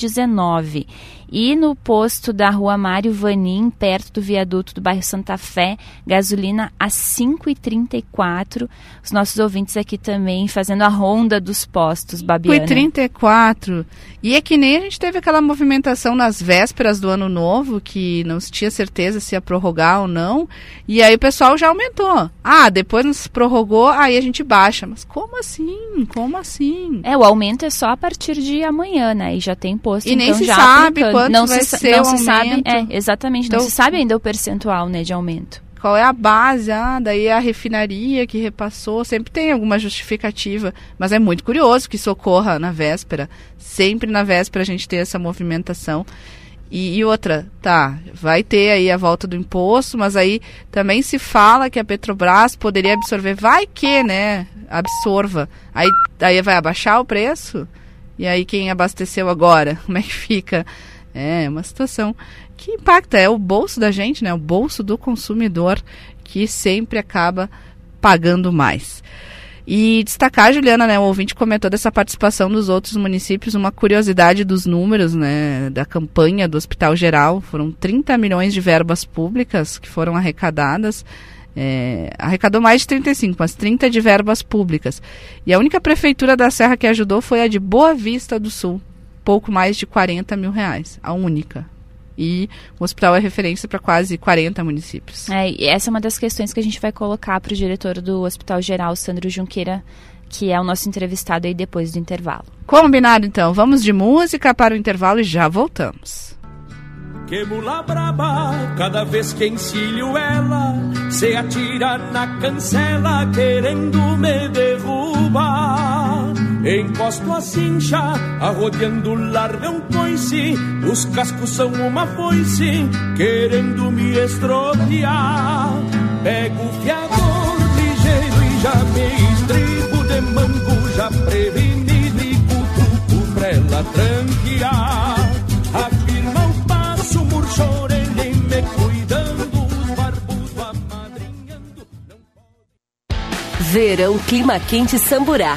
e 19 no posto da rua Mário Vanim, perto do viaduto do bairro Santa Fé, gasolina a 5,34. Os nossos ouvintes aqui também fazendo a ronda dos postos, Babiana. 5,34. E é que nem a gente teve aquela movimentação nas vésperas do ano novo, que não se tinha certeza se ia prorrogar ou não. E aí o pessoal já aumentou. Ah, depois não se prorrogou, aí a gente baixa. Mas como assim? Como assim? É, o aumento é só a partir de amanhã, né? E já tem posto, e então nem se já sabe aplicando. Quanto não vai se, ser não o sabe, é, exatamente, Então- não se sabe ainda o percentual, né, de aumento. Qual é a base? Ah, daí a refinaria que repassou. Sempre tem alguma justificativa. Mas é muito curioso que isso ocorra na véspera. Sempre na véspera a gente tem essa movimentação. E, e outra, tá, vai ter aí a volta do imposto, mas aí também se fala que a Petrobras poderia absorver. Vai que, né? Absorva. Aí, aí vai abaixar o preço? E aí quem abasteceu agora? Como é que fica? É uma situação que impacta, é o bolso da gente, né? O bolso do consumidor que sempre acaba pagando mais. E destacar, Juliana, né, o ouvinte comentou dessa participação dos outros municípios, uma curiosidade dos números, né, da campanha do Hospital Geral, foram 30 milhões de verbas públicas que foram arrecadadas, é, arrecadou mais de 35, mas 30 de verbas públicas. E a única prefeitura da Serra que ajudou foi a de Boa Vista do Sul. Pouco mais de 40 mil reais, a única. E o hospital é referência para quase 40 municípios. É, e essa é uma das questões que a gente vai colocar para o diretor do Hospital Geral, Sandro Junqueira, que é o nosso entrevistado aí depois do intervalo. Combinado então, vamos de música para o intervalo e já voltamos. Que mula braba, cada vez que encilho ela, se atira na cancela querendo me derrubar. Encosto a cincha, arrodeando larga um coice, os cascos são uma foice, querendo me estropiar. Pego o fiador ligeiro e já me estribo de mango, já prevenido e cutuco pra ela tranquear. Afirma o passo, murcho orelha e me cuidando, os barbudos amadrinhando. Verão Clima Quente Samburá.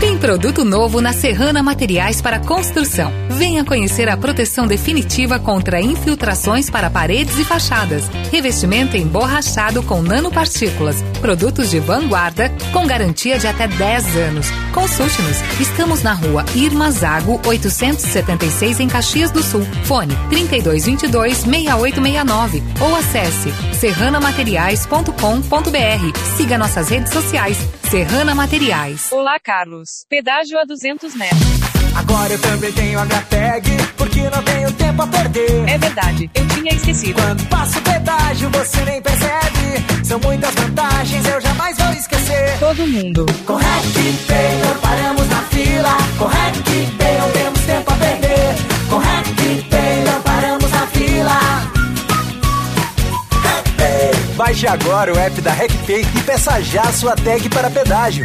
Tem produto novo na Serrana Materiais para Construção. Venha conhecer a proteção definitiva contra infiltrações para paredes e fachadas. Revestimento emborrachado com nanopartículas. Produtos de vanguarda com garantia de até 10 anos. Consulte-nos. Estamos na rua Irma Zago, 876 em Caxias do Sul. Fone 3222-6869 ou acesse serranamateriais.com.br. Siga nossas redes sociais. Serrana Materiais. Olá, Carlos. Pedágio a 200 metros. Agora eu também tenho a Grateg, porque não tenho tempo a perder. É verdade, eu tinha esquecido. Quando passo o pedágio, você nem percebe. São muitas vantagens, eu jamais vou esquecer. Todo mundo. Com RecPay não paramos na fila. Com RecPay não temos tempo a perder. Com RecPay não paramos na fila. Baixe agora o app da RecPay e peça já a sua tag para pedágio.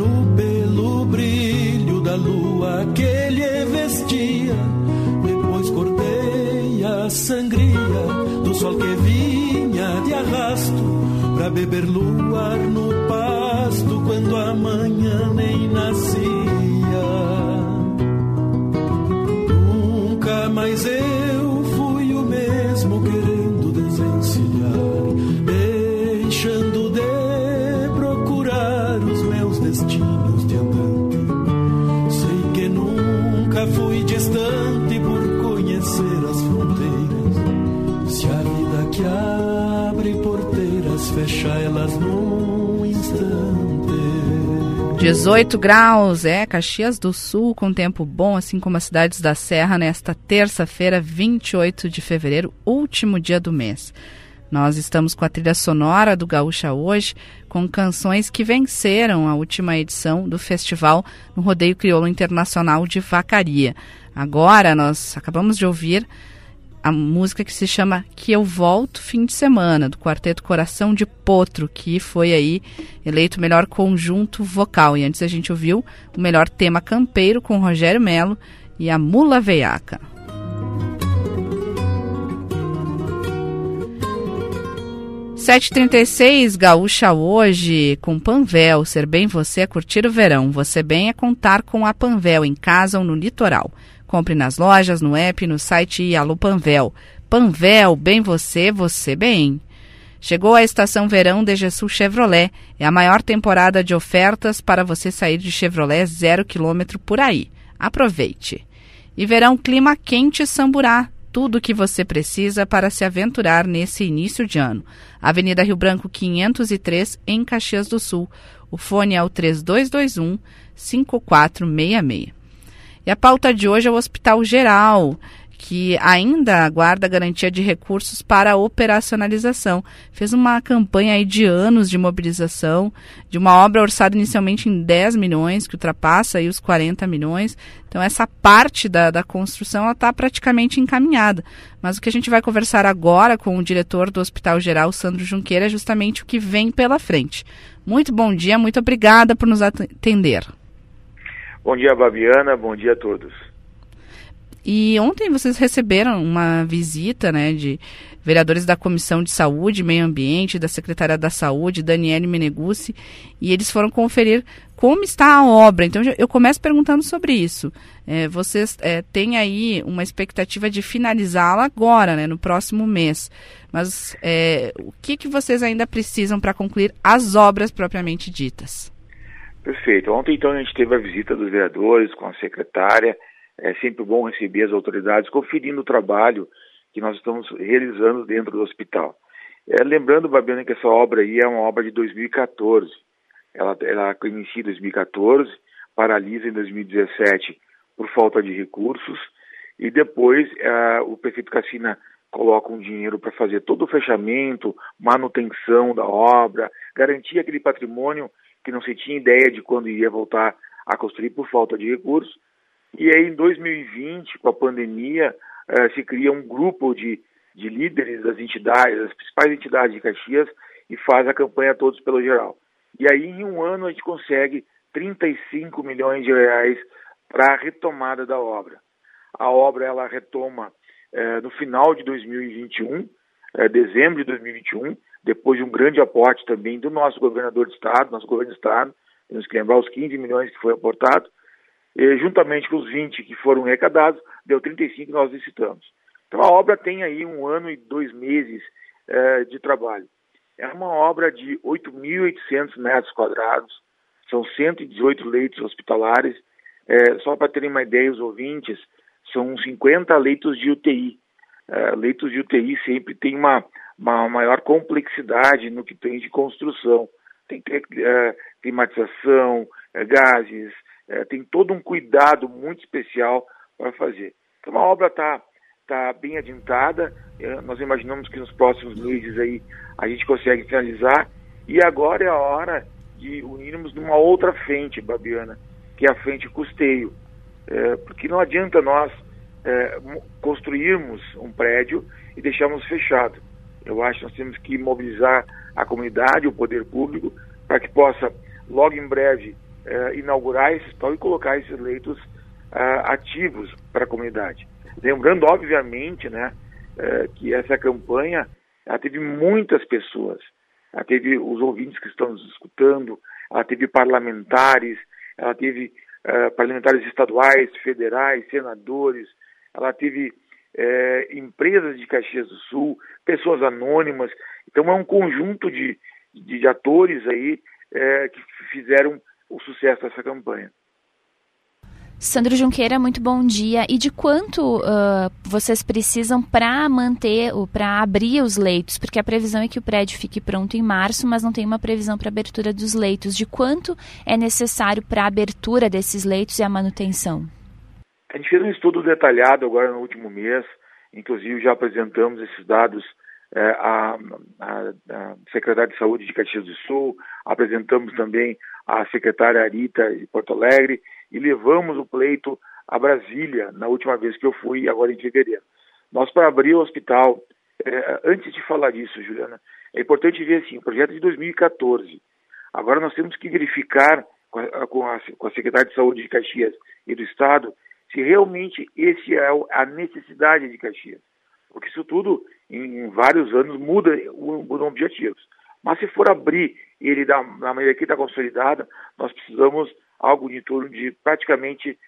No pelo brilho da lua que ele vestia. Depois cortei a sangria do sol que vinha de arrasto, pra beber luar no pasto quando a manhã nem nascia. Nunca mais eu 18 graus, é, Caxias do Sul, com tempo bom, assim como as cidades da Serra, nesta terça-feira, 28 de fevereiro, último dia do mês. Nós estamos com a trilha sonora do Gaúcha hoje, com canções que venceram a última edição do festival no Rodeio Crioulo Internacional de Vacaria. Agora nós acabamos de ouvir a música que se chama Que Eu Volto Fim de Semana, do Quarteto Coração de Potro, que foi aí eleito melhor conjunto vocal. E antes a gente ouviu o melhor tema campeiro com Rogério Melo e a Mula Veiaca. Sete trinta Gaúcha hoje, com Panvel. Ser bem você é curtir o verão. Você bem é contar com a Panvel em casa ou no litoral. Compre nas lojas, no app, no site e Alô Panvel. Panvel, bem você, você bem. Chegou a estação verão DGSul Chevrolet. É a maior temporada de ofertas para você sair de Chevrolet zero quilômetro por aí. Aproveite. E verão clima quente Samburá. Tudo o que você precisa para se aventurar nesse início de ano. Avenida Rio Branco 503, em Caxias do Sul. O fone é o 3221 5466. E a pauta de hoje é o Hospital Geral, que ainda aguarda garantia de recursos para a operacionalização. Fez uma campanha aí de anos de mobilização, de uma obra orçada inicialmente em 10 milhões, que ultrapassa aí os 40 milhões. Então, essa parte da, da construção está praticamente encaminhada. Mas o que a gente vai conversar agora com o diretor do Hospital Geral, Sandro Junqueira, é justamente o que vem pela frente. Muito bom dia, muito obrigada por nos atender. Bom dia, Babiana. Bom dia a todos. E ontem vocês receberam uma visita né, de vereadores da Comissão de Saúde e Meio Ambiente, da Secretaria da Saúde, Daniele Meneguzzi, e eles foram conferir como está a obra. Então eu começo perguntando sobre isso. É, vocês é, têm aí uma expectativa de finalizá-la agora, né, no próximo mês. Mas é, o que, que vocês ainda precisam para concluir as obras propriamente ditas? Perfeito. Ontem, então, a gente teve a visita dos vereadores com a secretária. É sempre bom receber as autoridades conferindo o trabalho que nós estamos realizando dentro do hospital. É, lembrando, Babiana, que essa obra aí é uma obra de 2014. Ela, ela inicia em 2014, paralisa em 2017 por falta de recursos, e depois é, o prefeito Cassina coloca um dinheiro para fazer todo o fechamento, manutenção da obra, garantir aquele patrimônio que não se tinha ideia de quando ia voltar a construir por falta de recursos. E aí, em 2020, com a pandemia, eh, se cria um grupo de, de líderes das entidades, das principais entidades de Caxias, e faz a campanha Todos pelo Geral. E aí, em um ano, a gente consegue 35 milhões de reais para a retomada da obra. A obra ela retoma eh, no final de 2021, eh, dezembro de 2021, depois de um grande aporte também do nosso governador de estado, nosso governo de estado, temos que lembrar os 15 milhões que foi aportado, e, juntamente com os 20 que foram arrecadados, deu 35 que nós licitamos. Então a obra tem aí um ano e dois meses eh, de trabalho. É uma obra de 8.800 metros quadrados, são 118 leitos hospitalares. Eh, só para terem uma ideia, os ouvintes, são 50 leitos de UTI. Eh, leitos de UTI sempre tem uma, uma maior complexidade no que tem de construção. Tem que ter é, climatização, é, gases, é, tem todo um cuidado muito especial para fazer. Então a obra está tá bem adiantada, é, nós imaginamos que nos próximos meses aí a gente consegue finalizar e agora é a hora de unirmos numa outra frente, Babiana, que é a frente custeio. É, porque não adianta nós é, construirmos um prédio e deixarmos fechado. Eu acho que nós temos que mobilizar a comunidade, o poder público, para que possa, logo em breve, eh, inaugurar esse hospital e colocar esses leitos eh, ativos para a comunidade. Lembrando, obviamente, né, eh, que essa campanha ela teve muitas pessoas. Ela teve os ouvintes que estão nos escutando, ela teve parlamentares, ela teve parlamentares estaduais, federais, senadores, ela teve é, empresas de Caxias do Sul, pessoas anônimas. Então é um conjunto de, de, de atores aí é, que fizeram o sucesso dessa campanha. Sandro Junqueira, muito bom dia. E de quanto uh, vocês precisam para manter, para abrir os leitos? Porque a previsão é que o prédio fique pronto em março, mas não tem uma previsão para abertura dos leitos. De quanto é necessário para a abertura desses leitos e a manutenção? A gente fez um estudo detalhado agora no último mês, inclusive já apresentamos esses dados é, a, a secretária de Saúde de Caxias do Sul, apresentamos também a secretária Arita de Porto Alegre e levamos o pleito a Brasília na última vez que eu fui, agora em fevereiro. Nós, para abrir o hospital, é, antes de falar disso, Juliana, é importante ver assim, o projeto de 2014. Agora nós temos que verificar com a, com a, com a Secretaria de Saúde de Caxias e do Estado se realmente esse é a necessidade de Caxias. Porque isso tudo, em vários anos, muda, mudam objetivos. Mas se for abrir ele da, da maneira que está consolidada, nós precisamos algo em torno de praticamente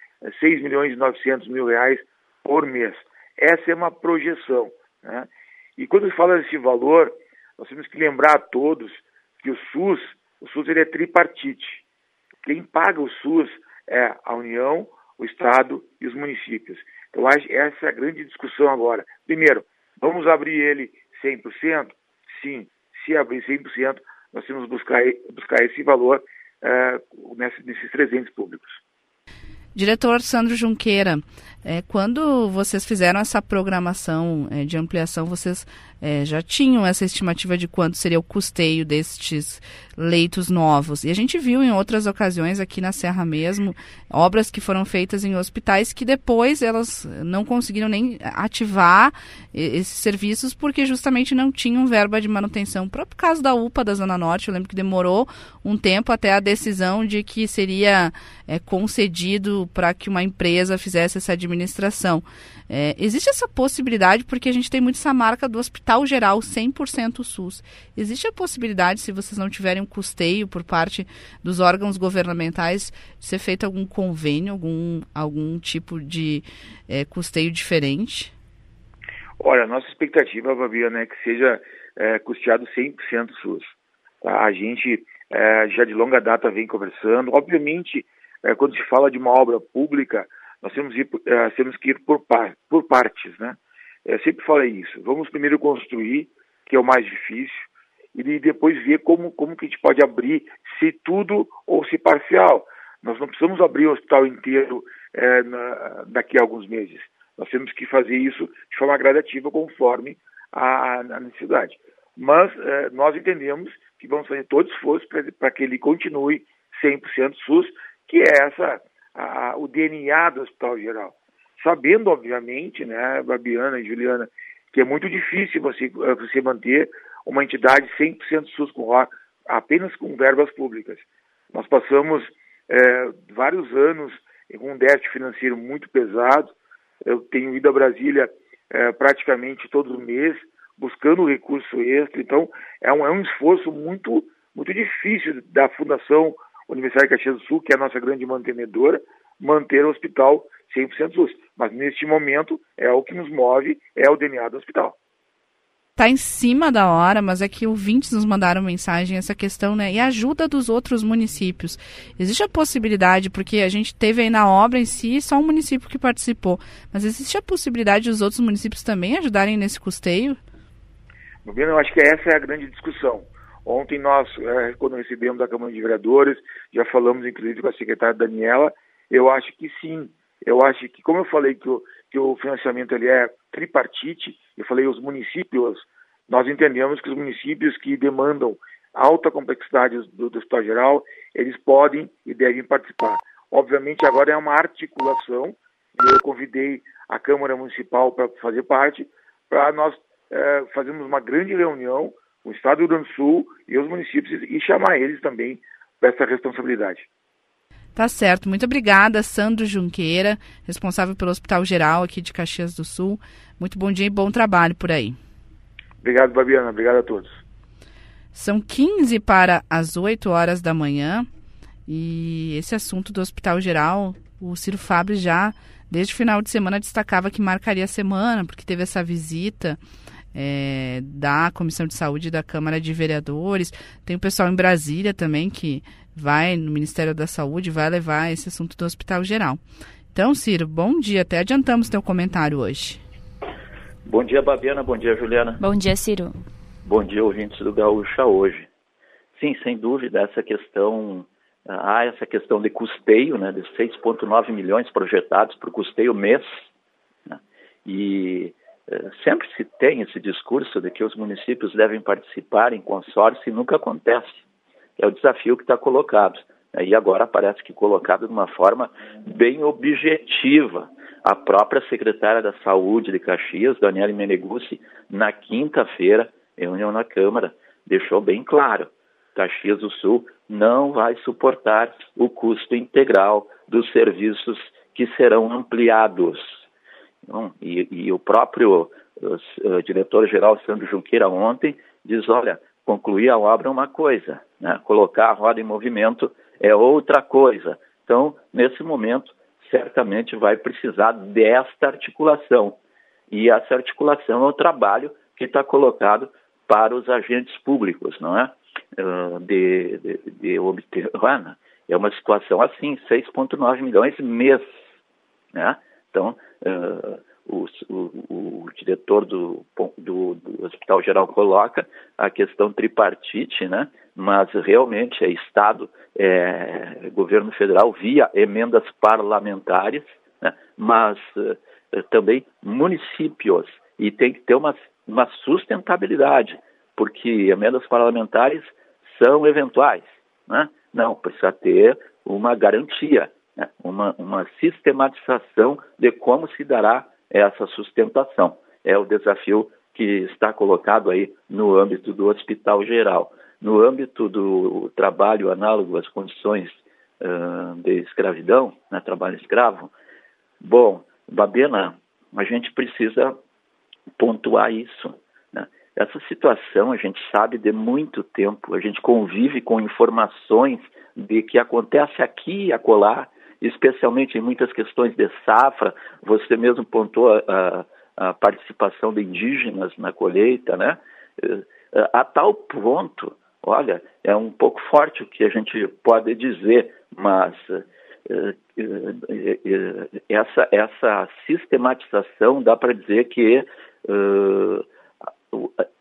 6 eh, milhões e 900 mil reais por mês. Essa é uma projeção. Né? E quando se fala desse valor, nós temos que lembrar a todos que o SUS, o SUS ele é tripartite. Quem paga o SUS é a União, o Estado e os municípios. Então, essa é a grande discussão agora. Primeiro, vamos abrir ele 100%? Sim. Se abrir 100%, nós temos que buscar, buscar esse valor uh, nesses 300 públicos. Diretor Sandro Junqueira, é, quando vocês fizeram essa programação é, de ampliação, vocês é, já tinham essa estimativa de quanto seria o custeio destes leitos novos. E a gente viu em outras ocasiões aqui na Serra mesmo, obras que foram feitas em hospitais que depois elas não conseguiram nem ativar esses serviços porque justamente não tinham verba de manutenção. O próprio caso da UPA da Zona Norte, eu lembro que demorou um tempo até a decisão de que seria é, concedido para que uma empresa fizesse essa administração. É, existe essa possibilidade, porque a gente tem muito essa marca do Hospital Geral 100% SUS. Existe a possibilidade, se vocês não tiverem um custeio por parte dos órgãos governamentais, de ser feito algum convênio, algum, algum tipo de é, custeio diferente? Olha, nossa expectativa, Fabiana, é que seja é, custeado 100% SUS. Tá? A gente é, já de longa data vem conversando. Obviamente, é, quando se fala de uma obra pública, nós temos, ir, uh, temos que ir por, par, por partes, né? Eu sempre falei isso. Vamos primeiro construir, que é o mais difícil, e depois ver como, como que a gente pode abrir, se tudo ou se parcial. Nós não precisamos abrir o hospital inteiro é, na, daqui a alguns meses. Nós temos que fazer isso de forma gradativa, conforme a, a necessidade. Mas é, nós entendemos que vamos fazer todo esforço para que ele continue 100% SUS, que é essa a, o DNA do Hospital Geral. Sabendo, obviamente, né, Babiana e Juliana, que é muito difícil você, eh, você manter uma entidade 100% SUS com apenas com verbas públicas. Nós passamos é, vários anos com um déficit financeiro muito pesado. Eu tenho ido a Brasília é, praticamente todo mês buscando recurso extra. Então, é um, é um esforço muito, muito difícil da Fundação Universidade de Caxias do Sul, que é a nossa grande mantenedora, manter o hospital 100% SUS. Mas neste momento é o que nos move, é o DNA do hospital. Está em cima da hora, mas é que ouvintes nos mandaram mensagem essa questão, né? E ajuda dos outros municípios. Existe a possibilidade, porque a gente teve aí na obra em si só um município que participou, mas existe a possibilidade dos outros municípios também ajudarem nesse custeio? Eu acho que essa é a grande discussão. Ontem nós, quando recebemos da Câmara de Vereadores, já falamos inclusive com a secretária Daniela, eu acho que sim. Eu acho que, como eu falei que o, que o financiamento ele é tripartite, eu falei os municípios, nós entendemos que os municípios que demandam alta complexidade do, do Geral, eles podem e devem participar. Obviamente agora é uma articulação, e eu convidei a Câmara Municipal para fazer parte, para nós é, fazermos uma grande reunião o Estado do Rio Grande do Sul e os municípios e chamar eles também para essa responsabilidade. Tá certo. Muito obrigada, Sandro Junqueira, responsável pelo Hospital Geral aqui de Caxias do Sul. Muito bom dia e bom trabalho por aí. Obrigado, Babiana. Obrigado a todos. São 15 para as 8 horas da manhã e esse assunto do Hospital Geral, o Ciro Fábio já, desde o final de semana, destacava que marcaria a semana, porque teve essa visita é, da Comissão de Saúde da Câmara de Vereadores. Tem o pessoal em Brasília também que vai no Ministério da Saúde, vai levar esse assunto do Hospital Geral. Então, Ciro, bom dia. Até adiantamos teu comentário hoje. Bom dia, Babiana. Bom dia, Juliana. Bom dia, Ciro. Bom dia, ouvintes do Gaúcha hoje. Sim, sem dúvida, essa questão, há essa questão de custeio, né, de 6,9 milhões projetados para o custeio mês, né, e sempre se tem esse discurso de que os municípios devem participar em consórcio e nunca acontece. É o desafio que está colocado. E agora parece que colocado de uma forma bem objetiva. A própria secretária da Saúde de Caxias, Daniela Meneguzzi, na quinta-feira, em reunião na Câmara, deixou bem claro: Caxias do Sul não vai suportar o custo integral dos serviços que serão ampliados. Então, e, e, o próprio uh, diretor-geral Sandro Junqueira ontem diz: olha, concluir a obra é uma coisa, né? colocar a roda em movimento é outra coisa. Então, nesse momento, certamente vai precisar desta articulação. E essa articulação é o trabalho que está colocado para os agentes públicos, não é? Uh, de, de, de obter. É uma situação assim, 6,9 milhões mês. Né? Então, uh, o, o, o, diretor do, do, do, Hospital Geral coloca a questão tripartite, né? mas realmente é Estado, é, governo federal via emendas parlamentares, né? mas uh, também municípios, e tem que ter uma, uma sustentabilidade, porque emendas parlamentares são eventuais, né? não, precisa ter uma garantia, né? uma, uma sistematização de como se dará essa sustentação. É o desafio que está colocado aí no âmbito do Hospital Geral. No âmbito do trabalho análogo às condições uh, de escravidão, né, trabalho escravo, bom, Babena, a gente precisa pontuar isso. Né? Essa situação a gente sabe de muito tempo, a gente convive com informações de que acontece aqui e acolá, especialmente em muitas questões de safra. Você mesmo pontuou a, a participação de indígenas na colheita, né? Eh, a tal ponto, olha, é um pouco forte o que a gente pode dizer, mas eh, eh, essa, essa sistematização dá para dizer que uh,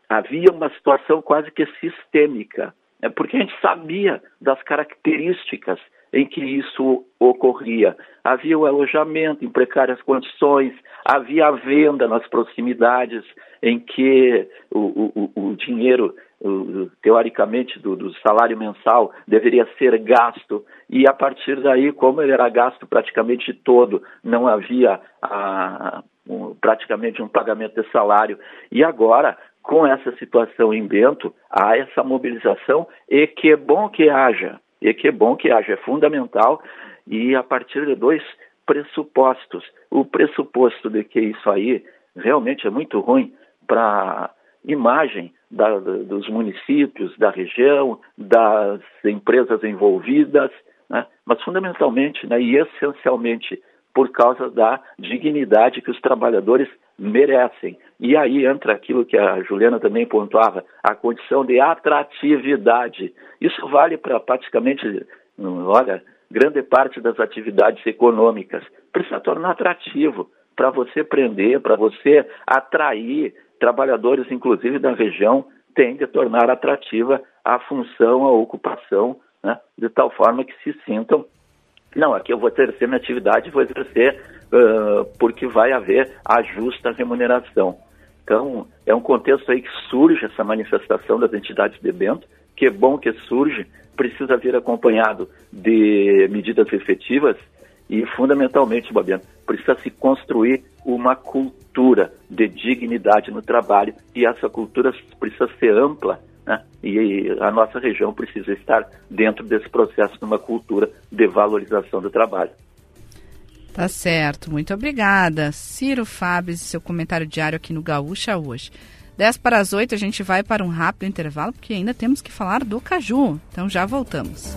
havia uma situação quase que sistêmica, né? porque a gente sabia das características em que isso ocorria. Havia o alojamento em precárias condições, havia a venda nas proximidades, em que o, o, o dinheiro, o, teoricamente, do, do, salário mensal deveria ser gasto, e a partir daí, como ele era gasto praticamente todo, não havia a, um, praticamente um pagamento de salário. E agora, com essa situação em Bento, há essa mobilização, e que bom que haja e que é bom que haja, é fundamental, e a partir de dois pressupostos. O pressuposto de que isso aí realmente é muito ruim para a imagem da, dos municípios, da região, das empresas envolvidas, né? mas fundamentalmente né, e essencialmente por causa da dignidade que os trabalhadores merecem. E aí entra aquilo que a Juliana também pontuava, a condição de atratividade. Isso vale para praticamente, olha, grande parte das atividades econômicas. Precisa tornar atrativo para você prender, para você atrair trabalhadores, inclusive da região, tem de tornar atrativa a função, a ocupação, né, de tal forma que se sintam não, aqui eu vou exercer minha atividade, vou exercer uh, porque vai haver a justa remuneração. Então, é um contexto aí que surge essa manifestação das entidades de Bento, que é bom que surge, precisa vir acompanhado de medidas efetivas e, fundamentalmente, Babiano, precisa se construir uma cultura de dignidade no trabalho e essa cultura precisa ser ampla né? E a nossa região precisa estar dentro desse processo de uma cultura de valorização do trabalho. Tá certo, muito obrigada. Ciro Fábio, seu comentário diário aqui no Gaúcha hoje. 10 para as 8, a gente vai para um rápido intervalo, porque ainda temos que falar do caju. Então já voltamos.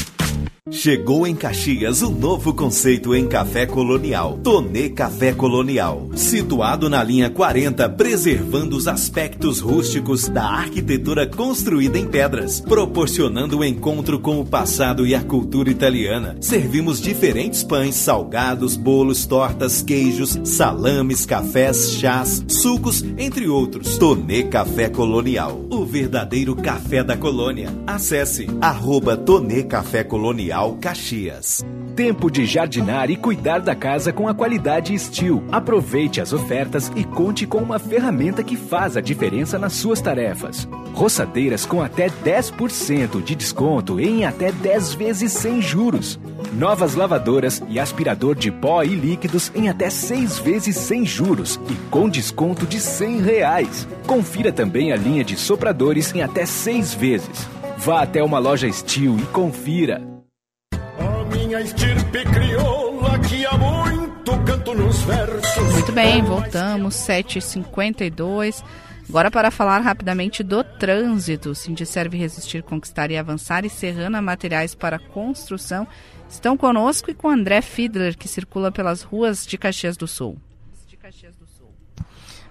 Chegou em Caxias o novo conceito em café colonial. Tonê Café Colonial. Situado na linha 40, preservando os aspectos rústicos da arquitetura construída em pedras, proporcionando o um encontro com o passado e a cultura italiana. Servimos diferentes pães, salgados, bolos, tortas, queijos, salames, cafés, chás, sucos, entre outros. Tonê Café Colonial. O verdadeiro café da colônia. Acesse arroba Tonê Café Colonial Caxias. Tempo de jardinar e cuidar da casa com a qualidade Steel. Aproveite as ofertas e conte com uma ferramenta que faz a diferença nas suas tarefas. Roçadeiras com até 10% de desconto em até 10 vezes sem juros. Novas lavadoras e aspirador de pó e líquidos em até 6 vezes sem juros e com desconto de 100 reais. Confira também a linha de sopradores em até 6 vezes. Vá até uma loja Steel e confira minha estirpe crioula que há muito canto nos versos. Muito bem, voltamos, 7h52. Agora para falar rapidamente do trânsito. serve Resistir, Conquistar e Avançar e Serrana Materiais para Construção estão conosco e com André Fiedler, que circula pelas ruas de Caxias do Sul.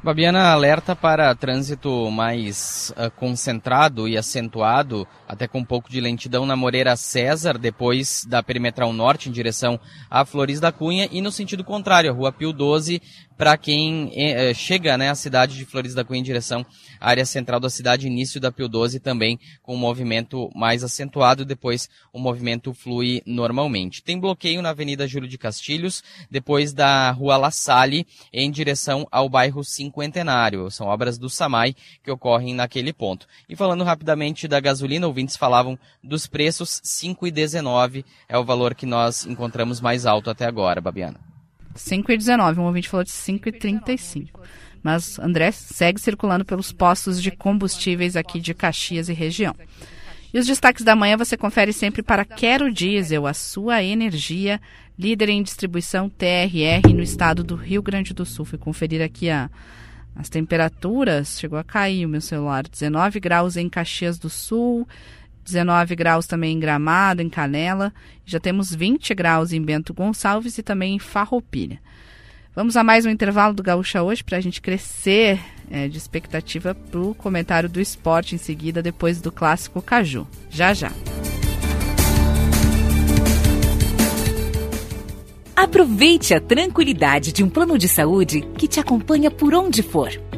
Babiana alerta para trânsito mais uh, concentrado e acentuado, até com um pouco de lentidão na Moreira César, depois da Perimetral Norte, em direção a Flores da Cunha, e no sentido contrário, a Rua Pio 12, para quem eh, chega né, à cidade de Flores da Cunha em direção à área central da cidade, início da Pio 12 também com um movimento mais acentuado, depois o movimento flui normalmente. Tem bloqueio na Avenida Júlio de Castilhos, depois da Rua La Salle, em direção ao bairro Cinquentenário. São obras do SAMAI que ocorrem naquele ponto. E falando rapidamente da gasolina, ouvintes falavam dos preços, 5,19 é o valor que nós encontramos mais alto até agora, Babiana. 5,19. Um ouvinte falou de 5,35. Mas André segue circulando pelos postos de combustíveis aqui de Caxias e região. E os destaques da manhã você confere sempre para Quero Diesel, a sua energia, líder em distribuição TRR no estado do Rio Grande do Sul. Fui conferir aqui a, as temperaturas, chegou a cair o meu celular, 19 graus em Caxias do Sul, 19 graus também em Gramado, em Canela. Já temos 20 graus em Bento Gonçalves e também em Farroupilha. Vamos a mais um intervalo do Gaúcha hoje para a gente crescer é, de expectativa para o comentário do esporte em seguida, depois do clássico Caju. Já, já. Aproveite a tranquilidade de um plano de saúde que te acompanha por onde for.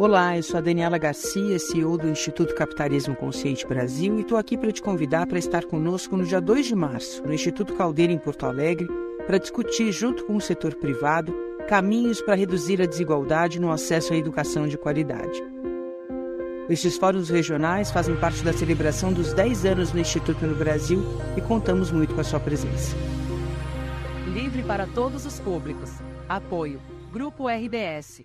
Olá, eu sou a Daniela Garcia, CEO do Instituto Capitalismo Consciente Brasil e estou aqui para te convidar para estar conosco no dia 2 de março, no Instituto Caldeira, em Porto Alegre, para discutir, junto com o setor privado, caminhos para reduzir a desigualdade no acesso à educação de qualidade. Estes fóruns regionais fazem parte da celebração dos 10 anos do Instituto no Brasil e contamos muito com a sua presença. Livre para todos os públicos. Apoio. Grupo RBS.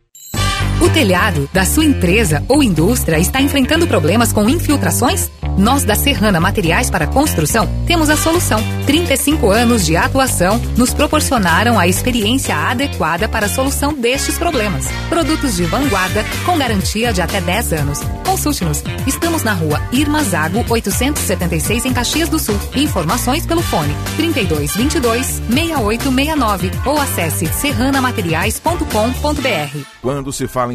O telhado da sua empresa ou indústria está enfrentando problemas com infiltrações? Nós da Serrana Materiais para Construção temos a solução. 35 anos de atuação nos proporcionaram a experiência adequada para a solução destes problemas. Produtos de vanguarda com garantia de até 10 anos. Consulte-nos. Estamos na rua Irma Zago 876 em Caxias do Sul. Informações pelo fone 32 22 6869 ou acesse serranamateriais.com.br. Quando se fala em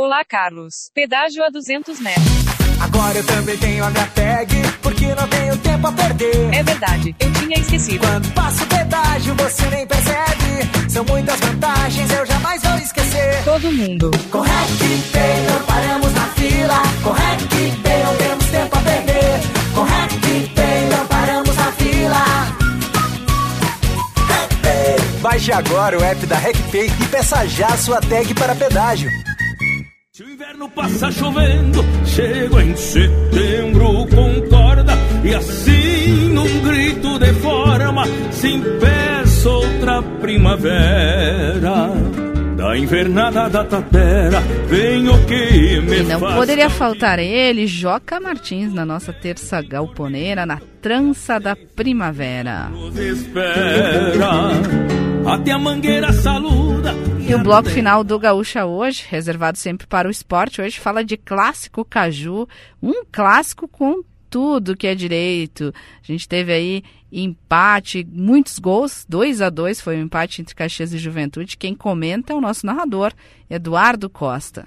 Olá, Carlos. Pedágio a 200 metros. Agora eu também tenho a minha tag, porque não tenho tempo a perder. É verdade, eu tinha esquecido. Quando passo o pedágio, você nem percebe. São muitas vantagens, eu jamais vou esquecer. Todo mundo. Com RecPay não paramos na fila. Com RecPay não temos tempo a perder. Com RecPay não paramos na fila. Baixe agora o app da RecPay e peça já sua tag para pedágio. Se o inverno passa chovendo, chego em setembro, concorda, e assim num grito de forma, se impeça outra primavera. Da invernada da tapera, vem o que me E não poderia faltar ele, Joca Martins, na nossa terça galponeira, na trança da primavera. Até a mangueira saluda. E o bloco final do Gaúcha hoje, reservado sempre para o esporte, hoje fala de clássico Caju, um clássico com tudo que é direito. A gente teve aí empate, muitos gols, 2 a 2 foi o um empate entre Caxias e Juventude. Quem comenta é o nosso narrador, Eduardo Costa.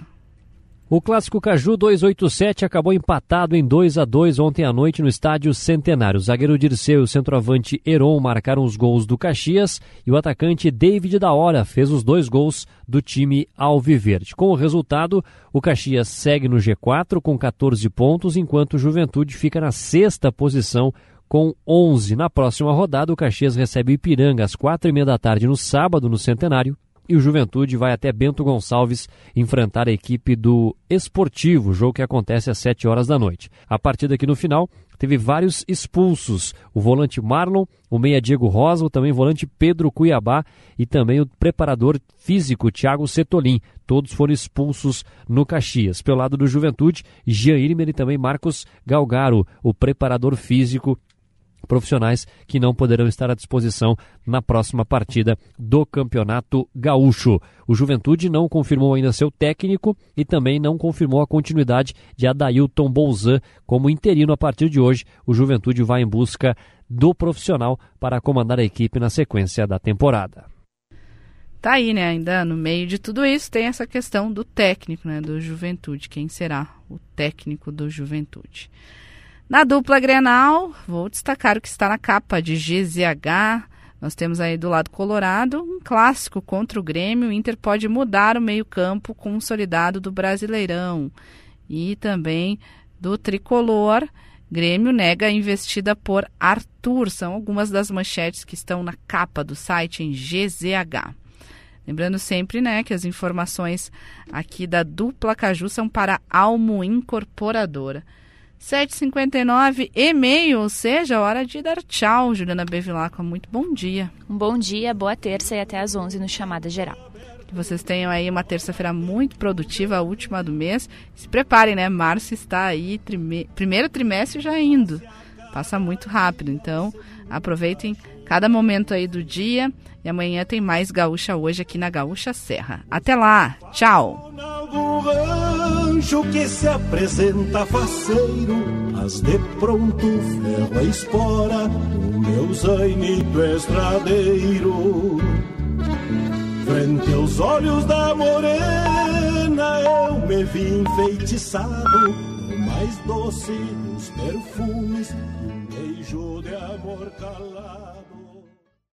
O clássico Caju 287 acabou empatado em 2 a 2 ontem à noite no estádio Centenário. O zagueiro Dirceu e o centroavante Heron marcaram os gols do Caxias e o atacante David da Hora fez os dois gols do time Alviverde. Com o resultado, o Caxias segue no G4 com 14 pontos, enquanto o Juventude fica na sexta posição com 11. Na próxima rodada, o Caxias recebe o Ipiranga às quatro e meia da tarde no sábado no Centenário e o Juventude vai até Bento Gonçalves enfrentar a equipe do Esportivo, jogo que acontece às 7 horas da noite. A partida aqui no final teve vários expulsos: o volante Marlon, o meia Diego Rosa, o também volante Pedro Cuiabá e também o preparador físico Thiago Setolin. Todos foram expulsos no Caxias. Pelo lado do Juventude, Jean Irmer e também Marcos Galgaro, o preparador físico profissionais que não poderão estar à disposição na próxima partida do Campeonato Gaúcho. O Juventude não confirmou ainda seu técnico e também não confirmou a continuidade de Adailton Bolzan como interino a partir de hoje. O Juventude vai em busca do profissional para comandar a equipe na sequência da temporada. Tá aí, né? Ainda no meio de tudo isso tem essa questão do técnico, né? Do Juventude. Quem será o técnico do Juventude? Na dupla Grenal, vou destacar o que está na capa de GZH. Nós temos aí do lado colorado um clássico contra o Grêmio. O Inter pode mudar o meio-campo consolidado do Brasileirão. E também do tricolor. Grêmio nega a investida por Arthur. São algumas das manchetes que estão na capa do site em GZH. Lembrando sempre, né, que as informações aqui da dupla Caju são para Almo Incorporadora. 7h59 e meio, ou seja, hora de dar tchau, Juliana Bevilacqua. Muito bom dia. Um bom dia, boa terça e até às 11 no Chamada Geral. Que vocês tenham aí uma terça-feira muito produtiva, a última do mês. Se preparem, né? Março está aí, trime... primeiro trimestre já indo. Passa muito rápido, então aproveitem cada momento aí do dia. E amanhã tem mais Gaúcha hoje aqui na Gaúcha Serra. Até lá, tchau! rancho que se apresenta faceiro, mas de pronto ferro a espora, o meu zainito estradeiro. Frente aos olhos da morena, eu me vi enfeitiçado, no mais doce dos perfumes, e um beijo de amor calado.